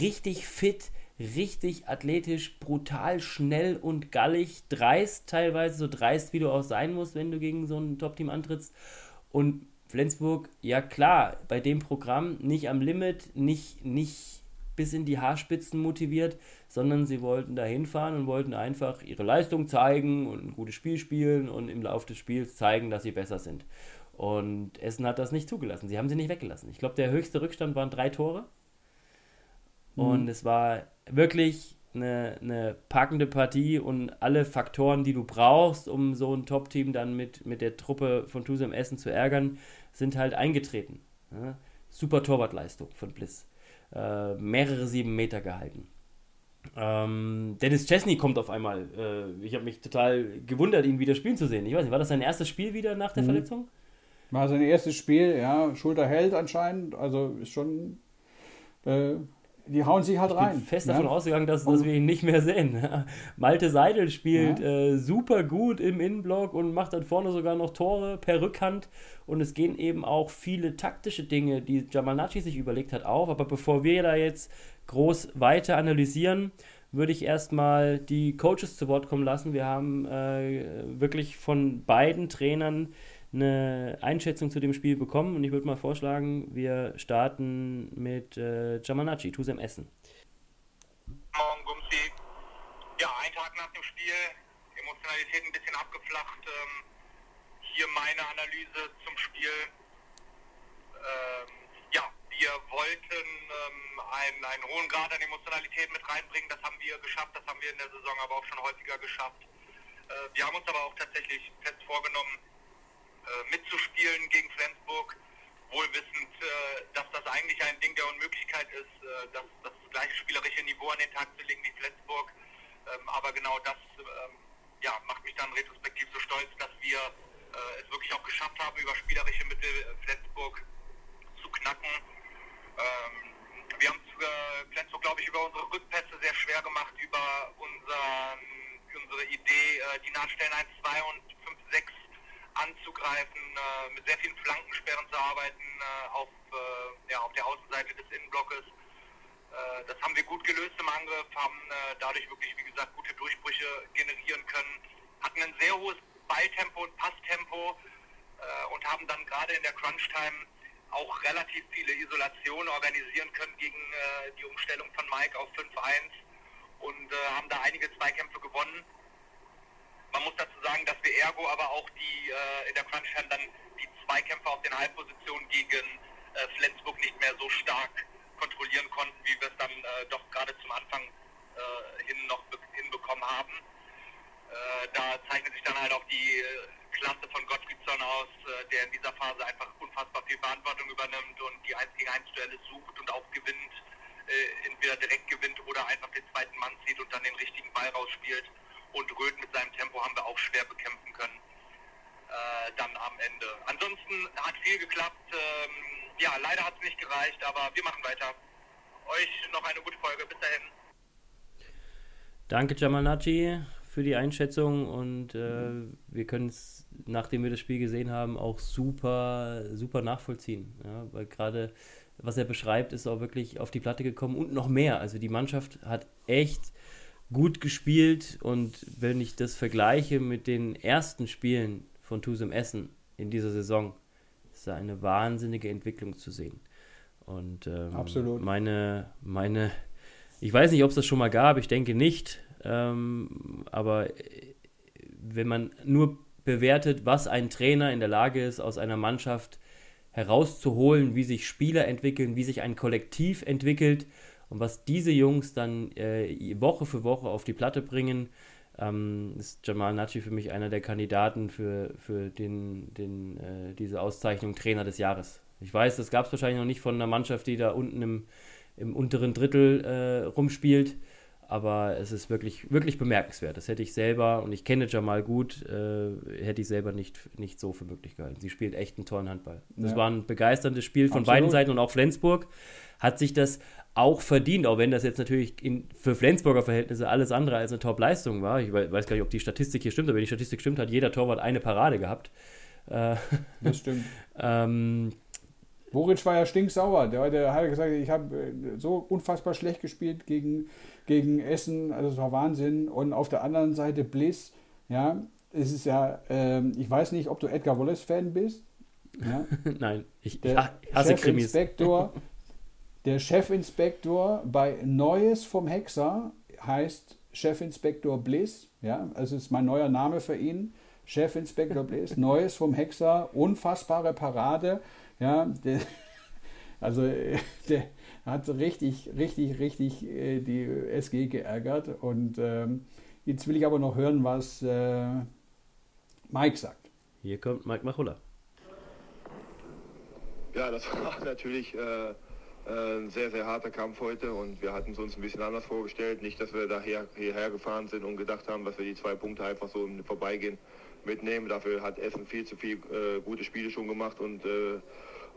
richtig fit, richtig athletisch, brutal schnell und gallig, dreist teilweise, so dreist wie du auch sein musst, wenn du gegen so ein Top-Team antrittst. Und Flensburg, ja klar, bei dem Programm nicht am Limit, nicht, nicht bis in die Haarspitzen motiviert, sondern sie wollten da hinfahren und wollten einfach ihre Leistung zeigen und ein gutes Spiel spielen und im Laufe des Spiels zeigen, dass sie besser sind. Und Essen hat das nicht zugelassen. Sie haben sie nicht weggelassen. Ich glaube, der höchste Rückstand waren drei Tore. Und mhm. es war wirklich eine, eine packende Partie und alle Faktoren, die du brauchst, um so ein Top-Team dann mit, mit der Truppe von Tusem Essen zu ärgern, sind halt eingetreten. Ja? Super Torwartleistung von Bliss. Äh, mehrere sieben Meter gehalten. Ähm, Dennis Chesney kommt auf einmal. Äh, ich habe mich total gewundert, ihn wieder spielen zu sehen. Ich weiß nicht, war das sein erstes Spiel wieder nach der mhm. Verletzung? War sein erstes Spiel, ja. Schulter hält anscheinend. Also ist schon. Äh, die hauen sich halt ich rein. Ich bin fest ja? davon ausgegangen, dass, dass wir ihn nicht mehr sehen. Malte Seidel spielt ja. äh, super gut im Innenblock und macht dann vorne sogar noch Tore per Rückhand. Und es gehen eben auch viele taktische Dinge, die Jamalnachi sich überlegt hat, auf. Aber bevor wir da jetzt groß weiter analysieren, würde ich erstmal die Coaches zu Wort kommen lassen. Wir haben äh, wirklich von beiden Trainern eine Einschätzung zu dem Spiel bekommen und ich würde mal vorschlagen, wir starten mit äh, Jamanachi, Tusem Essen. Morgen, Gumsi. Tag nach dem Spiel, Emotionalität ein bisschen abgeflacht. Ähm, hier meine Analyse zum Spiel. Ähm, ja, wir wollten ähm, einen, einen hohen Grad an Emotionalität mit reinbringen. Das haben wir geschafft, das haben wir in der Saison aber auch schon häufiger geschafft. Äh, wir haben uns aber auch tatsächlich fest vorgenommen, mitzuspielen gegen Flensburg, wohl wissend, äh, dass das eigentlich ein Ding der Unmöglichkeit ist, äh, das, das gleiche spielerische Niveau an den Tag zu legen wie Flensburg. Ähm, aber genau das ähm, ja, macht mich dann retrospektiv so stolz, dass wir äh, es wirklich auch geschafft haben, über spielerische Mittel Flensburg zu knacken. Ähm, wir haben äh, Flensburg, glaube ich, über unsere Rückpässe sehr schwer gemacht, über unseren, unsere Idee, äh, die Nahtstellen 1, 2 und 5, 6 anzugreifen, äh, mit sehr vielen Flankensperren zu arbeiten äh, auf, äh, ja, auf der Außenseite des Innenblockes. Äh, das haben wir gut gelöst im Angriff, haben dadurch wirklich, wie gesagt, gute Durchbrüche generieren können, hatten ein sehr hohes Balltempo und Passtempo und haben dann gerade in der Crunch-Time auch relativ viele Isolationen organisieren können gegen äh, die Umstellung von Mike auf 5-1 und äh, haben da einige Zweikämpfe gewonnen. Man muss dazu sagen, dass wir ergo aber auch die äh, in der Crunch-Time dann die Zweikämpfe auf den Halbpositionen gegen äh, Flensburg nicht mehr so stark kontrollieren konnten, wie wir es dann äh, doch gerade zum Anfang äh, hin noch hinbekommen haben. da zeichnet sich dann halt auch die Klasse von Gottfriedson aus, äh, der in dieser Phase einfach unfassbar viel Verantwortung übernimmt und die 1 gegen 1 Duelle sucht und auch gewinnt, äh, entweder direkt gewinnt oder einfach den zweiten Mann zieht und dann den richtigen Ball rausspielt. Und Röth mit seinem Tempo haben wir auch schwer bekämpfen können. Äh, dann am Ende. Ansonsten hat viel geklappt. Ähm, ja, leider hat es nicht gereicht, aber wir machen weiter. Euch noch eine gute Folge. Bis dahin. Danke, Jamal Nachi für die Einschätzung und äh, wir können es, nachdem wir das Spiel gesehen haben, auch super, super nachvollziehen. Ja? Weil gerade, was er beschreibt, ist auch wirklich auf die Platte gekommen und noch mehr. Also die Mannschaft hat echt gut gespielt und wenn ich das vergleiche mit den ersten Spielen von Tusem Essen in dieser Saison, ist da eine wahnsinnige Entwicklung zu sehen. Und ähm, Absolut. meine, meine, ich weiß nicht, ob es das schon mal gab, ich denke nicht, ähm, aber äh, wenn man nur bewertet, was ein Trainer in der Lage ist, aus einer Mannschaft herauszuholen, wie sich Spieler entwickeln, wie sich ein Kollektiv entwickelt und was diese Jungs dann äh, Woche für Woche auf die Platte bringen, ähm, ist Jamal Nachi für mich einer der Kandidaten für, für den, den, äh, diese Auszeichnung Trainer des Jahres. Ich weiß, das gab es wahrscheinlich noch nicht von einer Mannschaft, die da unten im, im unteren Drittel äh, rumspielt aber es ist wirklich, wirklich bemerkenswert. Das hätte ich selber, und ich kenne Jamal gut, äh, hätte ich selber nicht, nicht so für möglich gehalten. Sie spielt echt einen tollen Handball. Das ja. war ein begeisterndes Spiel von Absolut. beiden Seiten und auch Flensburg hat sich das auch verdient, auch wenn das jetzt natürlich in, für Flensburger Verhältnisse alles andere als eine Top-Leistung war. Ich weiß gar nicht, ob die Statistik hier stimmt, aber wenn die Statistik stimmt, hat jeder Torwart eine Parade gehabt. Äh, das stimmt. ähm, Boric war ja stinksauer. Der, der hat gesagt, ich habe äh, so unfassbar schlecht gespielt gegen gegen Essen, also das war Wahnsinn. Und auf der anderen Seite Bliss, ja, es ist ja, ähm, ich weiß nicht, ob du Edgar Wallace-Fan bist. Ja? Nein, ich, der ich hasse Krimis. der Chefinspektor bei Neues vom Hexer heißt Chefinspektor Bliss, ja, also ist mein neuer Name für ihn. Chefinspektor Bliss, Neues vom Hexer, unfassbare Parade, ja, der, also der, hat richtig, richtig, richtig äh, die SG geärgert. Und ähm, jetzt will ich aber noch hören, was äh, Mike sagt. Hier kommt Mike Machulla. Ja, das war natürlich äh, äh, ein sehr, sehr harter Kampf heute und wir hatten es uns ein bisschen anders vorgestellt. Nicht, dass wir daher, hierher gefahren sind und gedacht haben, dass wir die zwei Punkte einfach so im Vorbeigehen mitnehmen. Dafür hat Essen viel zu viel äh, gute Spiele schon gemacht und äh,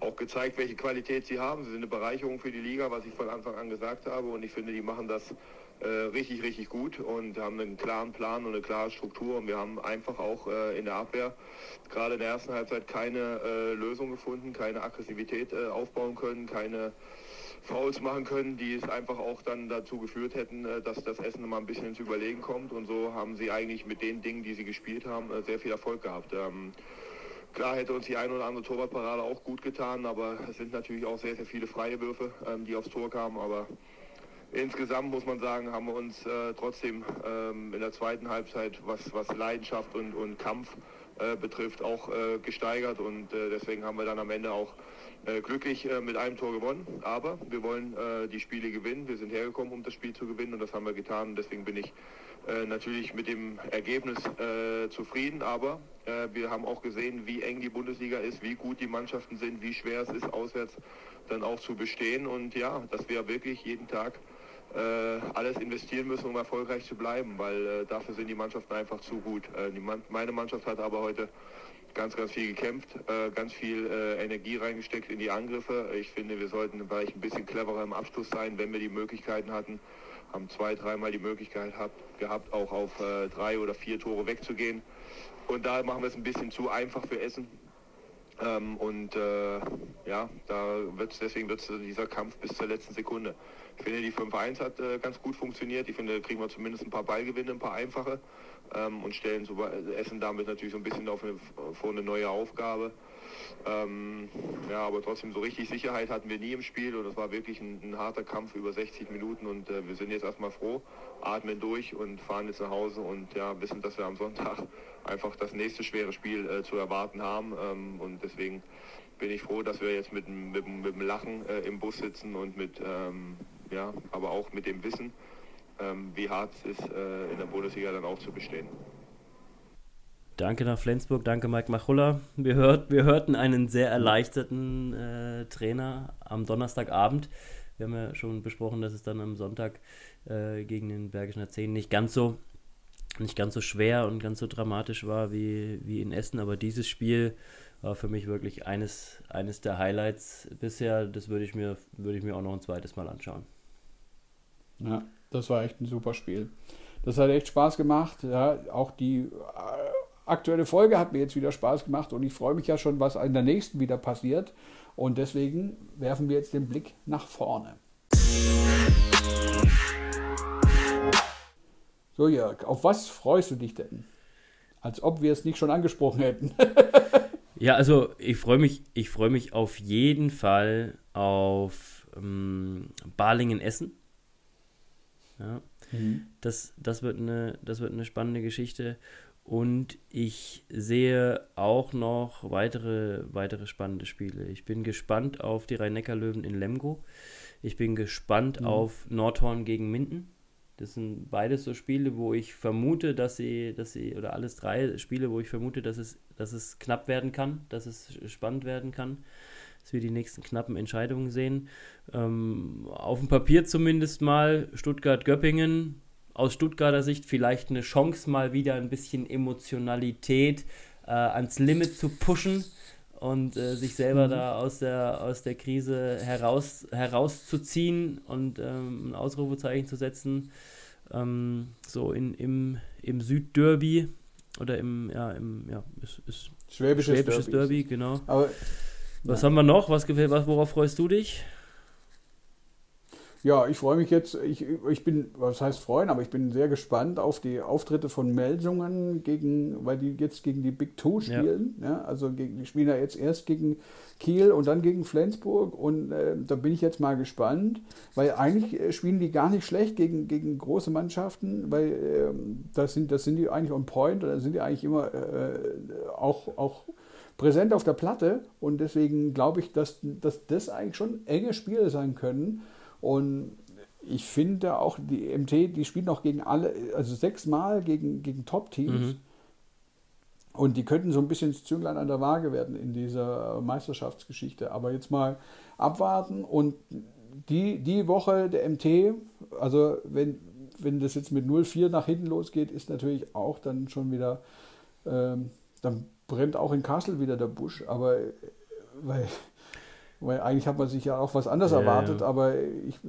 auch gezeigt, welche Qualität sie haben. Sie sind eine Bereicherung für die Liga, was ich von Anfang an gesagt habe. Und ich finde, die machen das äh, richtig, richtig gut und haben einen klaren Plan und eine klare Struktur. Und wir haben einfach auch äh, in der Abwehr gerade in der ersten Halbzeit keine äh, Lösung gefunden, keine Aggressivität äh, aufbauen können, keine Fouls machen können, die es einfach auch dann dazu geführt hätten, äh, dass das Essen mal ein bisschen ins Überlegen kommt. Und so haben sie eigentlich mit den Dingen, die sie gespielt haben, äh, sehr viel Erfolg gehabt. Ähm, Klar hätte uns die ein oder andere Torwartparade auch gut getan, aber es sind natürlich auch sehr, sehr viele freie Würfe, ähm, die aufs Tor kamen. Aber insgesamt muss man sagen, haben wir uns äh, trotzdem ähm, in der zweiten Halbzeit, was, was Leidenschaft und, und Kampf betrifft, auch gesteigert und deswegen haben wir dann am Ende auch äh, glücklich äh, mit einem Tor gewonnen. Aber wir wollen die Spiele gewinnen. Wir sind hergekommen, um das Spiel zu gewinnen und das haben wir getan. Deswegen bin ich natürlich mit dem Ergebnis zufrieden. Aber wir haben auch gesehen, wie eng die Bundesliga ist, wie gut die Mannschaften sind, wie schwer es ist, auswärts dann auch zu bestehen. Und ja, dass wir wirklich jeden Tag äh, alles investieren müssen, um erfolgreich zu bleiben, weil äh, dafür sind die Mannschaften einfach zu gut. Äh, Man meine Mannschaft hat aber heute ganz, ganz viel gekämpft, äh, ganz viel äh, Energie reingesteckt in die Angriffe. Ich finde, wir sollten vielleicht ein bisschen cleverer im Abschluss sein, wenn wir die Möglichkeiten hatten. Haben zwei, dreimal die Möglichkeit hat, gehabt, auch auf äh, drei oder vier Tore wegzugehen. Und da machen wir es ein bisschen zu einfach für Essen. Ähm, und ja, da wird's, deswegen wird dieser Kampf bis zur letzten Sekunde. Ich finde, die 5-1 hat äh, ganz gut funktioniert. Ich finde, da kriegen wir zumindest ein paar Ballgewinne, ein paar einfache ähm, und stellen so, Essen damit natürlich so ein bisschen auf eine, vor eine neue Aufgabe. Ähm, ja, aber trotzdem so richtig Sicherheit hatten wir nie im Spiel und es war wirklich ein, ein, harter Kampf über 60 Minuten und äh, wir sind jetzt erstmal froh, atmen durch und fahren jetzt nach Hause und ja, wissen, dass wir am Sonntag einfach das nächste schwere Spiel äh, zu erwarten haben ähm, und deswegen bin ich froh, dass wir jetzt mit, mit, mit dem Lachen äh, im Bus sitzen und mit ähm, ja, aber auch mit dem Wissen, wie hart es ist, äh, in der Bundesliga dann auch zu bestehen. Danke nach Flensburg, danke Mike Machulla. Wir, hört, wir hörten einen sehr erleichterten äh, Trainer am Donnerstagabend. Wir haben ja schon besprochen, dass es dann am Sonntag äh, gegen den Bergischen Zehn nicht ganz so nicht ganz so schwer und ganz so dramatisch war wie, wie in Essen, aber dieses Spiel war für mich wirklich eines, eines der Highlights bisher. Das würde ich, mir, würde ich mir auch noch ein zweites Mal anschauen. Ja, das war echt ein super Spiel. Das hat echt Spaß gemacht. Ja, auch die äh, aktuelle Folge hat mir jetzt wieder Spaß gemacht und ich freue mich ja schon, was in der nächsten wieder passiert. Und deswegen werfen wir jetzt den Blick nach vorne. So, Jörg, auf was freust du dich denn? Als ob wir es nicht schon angesprochen hätten. ja, also ich freue mich, ich freue mich auf jeden Fall auf ähm, Balingen-Essen. Ja. Mhm. Das, das, wird eine, das wird eine spannende Geschichte. Und ich sehe auch noch weitere, weitere spannende Spiele. Ich bin gespannt auf die Rhein-Neckar-Löwen in Lemgo. Ich bin gespannt mhm. auf Nordhorn gegen Minden. Das sind beides so Spiele, wo ich vermute, dass sie, dass sie, oder alles drei Spiele, wo ich vermute, dass es, dass es knapp werden kann, dass es spannend werden kann dass wir die nächsten knappen Entscheidungen sehen. Ähm, auf dem Papier zumindest mal Stuttgart-Göppingen. Aus Stuttgarter Sicht vielleicht eine Chance, mal wieder ein bisschen Emotionalität äh, ans Limit zu pushen und äh, sich selber mhm. da aus der, aus der Krise heraus, herauszuziehen und ähm, ein Ausrufezeichen zu setzen. Ähm, so in, im, im Südderby oder im, ja, im, ja, ist, ist Schwäbisches, Schwäbisches Derby. Derby. genau. Aber was ja. haben wir noch? Was gefällt, was, worauf freust du dich? Ja, ich freue mich jetzt, ich, ich bin, was heißt freuen, aber ich bin sehr gespannt auf die Auftritte von Melsungen gegen, weil die jetzt gegen die Big Two spielen. Ja. ja also gegen, die spielen ja jetzt erst gegen Kiel und dann gegen Flensburg und äh, da bin ich jetzt mal gespannt, weil eigentlich äh, spielen die gar nicht schlecht gegen, gegen große Mannschaften, weil äh, das, sind, das sind die eigentlich on point, da sind die eigentlich immer äh, auch, auch präsent auf der Platte und deswegen glaube ich, dass, dass das eigentlich schon enge Spiele sein können. Und ich finde auch, die MT, die spielen auch gegen alle, also sechsmal gegen, gegen Top-Teams. Mhm. Und die könnten so ein bisschen das Zünglein an der Waage werden in dieser Meisterschaftsgeschichte. Aber jetzt mal abwarten und die, die Woche der MT, also wenn, wenn das jetzt mit 0-4 nach hinten losgeht, ist natürlich auch dann schon wieder, ähm, dann brennt auch in Kassel wieder der Busch, aber weil, weil eigentlich hat man sich ja auch was anderes ja, erwartet, ja. aber ich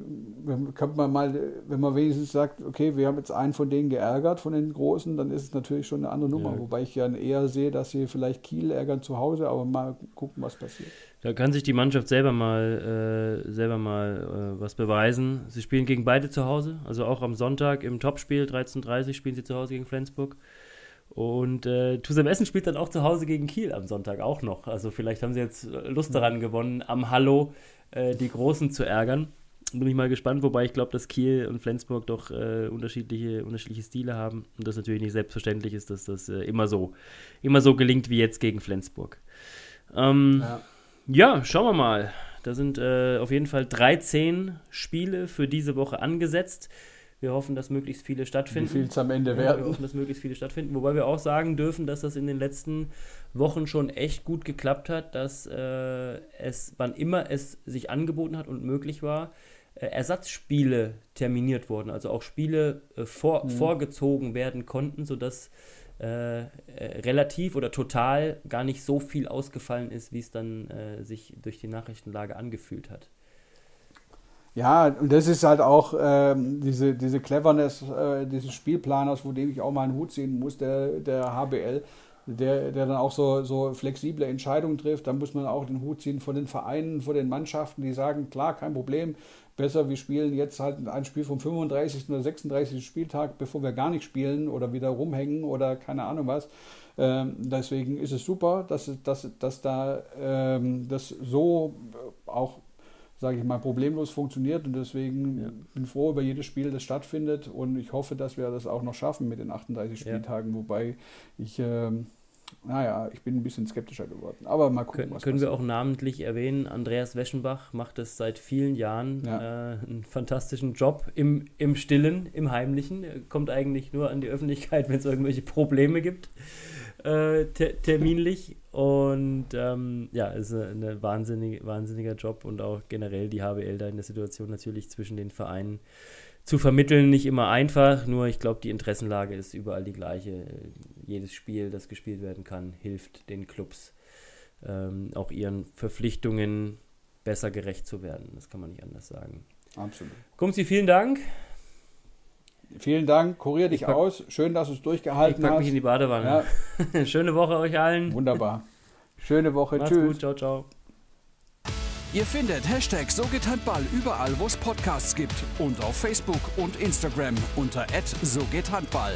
kann man mal, wenn man wenigstens sagt, okay, wir haben jetzt einen von denen geärgert, von den Großen, dann ist es natürlich schon eine andere Nummer. Ja. Wobei ich ja eher sehe, dass sie vielleicht Kiel ärgern zu Hause, aber mal gucken, was passiert. Da kann sich die Mannschaft selber mal, äh, selber mal äh, was beweisen. Sie spielen gegen beide zu Hause, also auch am Sonntag im Topspiel 13.30 spielen sie zu Hause gegen Flensburg. Und äh, Tusem Essen spielt dann auch zu Hause gegen Kiel am Sonntag auch noch. Also vielleicht haben sie jetzt Lust daran gewonnen, am Hallo äh, die Großen zu ärgern. bin ich mal gespannt, wobei ich glaube, dass Kiel und Flensburg doch äh, unterschiedliche, unterschiedliche Stile haben und das natürlich nicht selbstverständlich ist, dass das äh, immer so immer so gelingt wie jetzt gegen Flensburg. Ähm, ja. ja. schauen wir mal. Da sind äh, auf jeden Fall 13 Spiele für diese Woche angesetzt. Wir hoffen, dass möglichst viele stattfinden. Wie viel es am Ende werden. Ja, wir hoffen, dass möglichst viele stattfinden. Wobei wir auch sagen dürfen, dass das in den letzten Wochen schon echt gut geklappt hat, dass äh, es, wann immer es sich angeboten hat und möglich war, äh, Ersatzspiele terminiert wurden. Also auch Spiele äh, vor, mhm. vorgezogen werden konnten, sodass äh, äh, relativ oder total gar nicht so viel ausgefallen ist, wie es dann äh, sich durch die Nachrichtenlage angefühlt hat. Ja, und das ist halt auch ähm, diese, diese Cleverness äh, dieses Spielplaners, vor dem ich auch mal einen Hut ziehen muss, der, der HBL, der, der dann auch so, so flexible Entscheidungen trifft. Da muss man auch den Hut ziehen von den Vereinen, von den Mannschaften, die sagen, klar, kein Problem, besser, wir spielen jetzt halt ein Spiel vom 35. oder 36. Spieltag, bevor wir gar nicht spielen oder wieder rumhängen oder keine Ahnung was. Ähm, deswegen ist es super, dass, dass, dass da ähm, das so auch sage ich mal, problemlos funktioniert und deswegen ja. bin froh über jedes Spiel, das stattfindet und ich hoffe, dass wir das auch noch schaffen mit den 38 Spieltagen, ja. wobei ich, äh, naja, ich bin ein bisschen skeptischer geworden. Aber mal gucken, Können, was können wir auch namentlich erwähnen, Andreas Weschenbach macht es seit vielen Jahren ja. äh, einen fantastischen Job im, im Stillen, im Heimlichen. Er kommt eigentlich nur an die Öffentlichkeit, wenn es irgendwelche Probleme gibt äh, ter terminlich. Und ähm, ja, es ist ein eine wahnsinnig, wahnsinniger Job und auch generell die HBL da in der Situation natürlich zwischen den Vereinen zu vermitteln nicht immer einfach, nur ich glaube, die Interessenlage ist überall die gleiche. Jedes Spiel, das gespielt werden kann, hilft den Clubs ähm, auch ihren Verpflichtungen besser gerecht zu werden. Das kann man nicht anders sagen. Absolut. Kumsi, vielen Dank. Vielen Dank, kurier dich pack, aus. Schön, dass du es durchgehalten ich pack hast. mich in die Badewanne. Ja. Schöne Woche euch allen. Wunderbar. Schöne Woche. Macht's Tschüss. Gut. Ciao, ciao. Ihr findet Hashtag So geht Handball überall, wo es Podcasts gibt und auf Facebook und Instagram unter So geht Handball.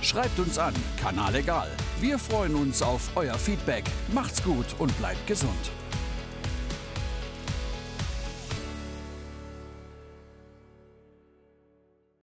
Schreibt uns an, Kanal egal. Wir freuen uns auf euer Feedback. Macht's gut und bleibt gesund.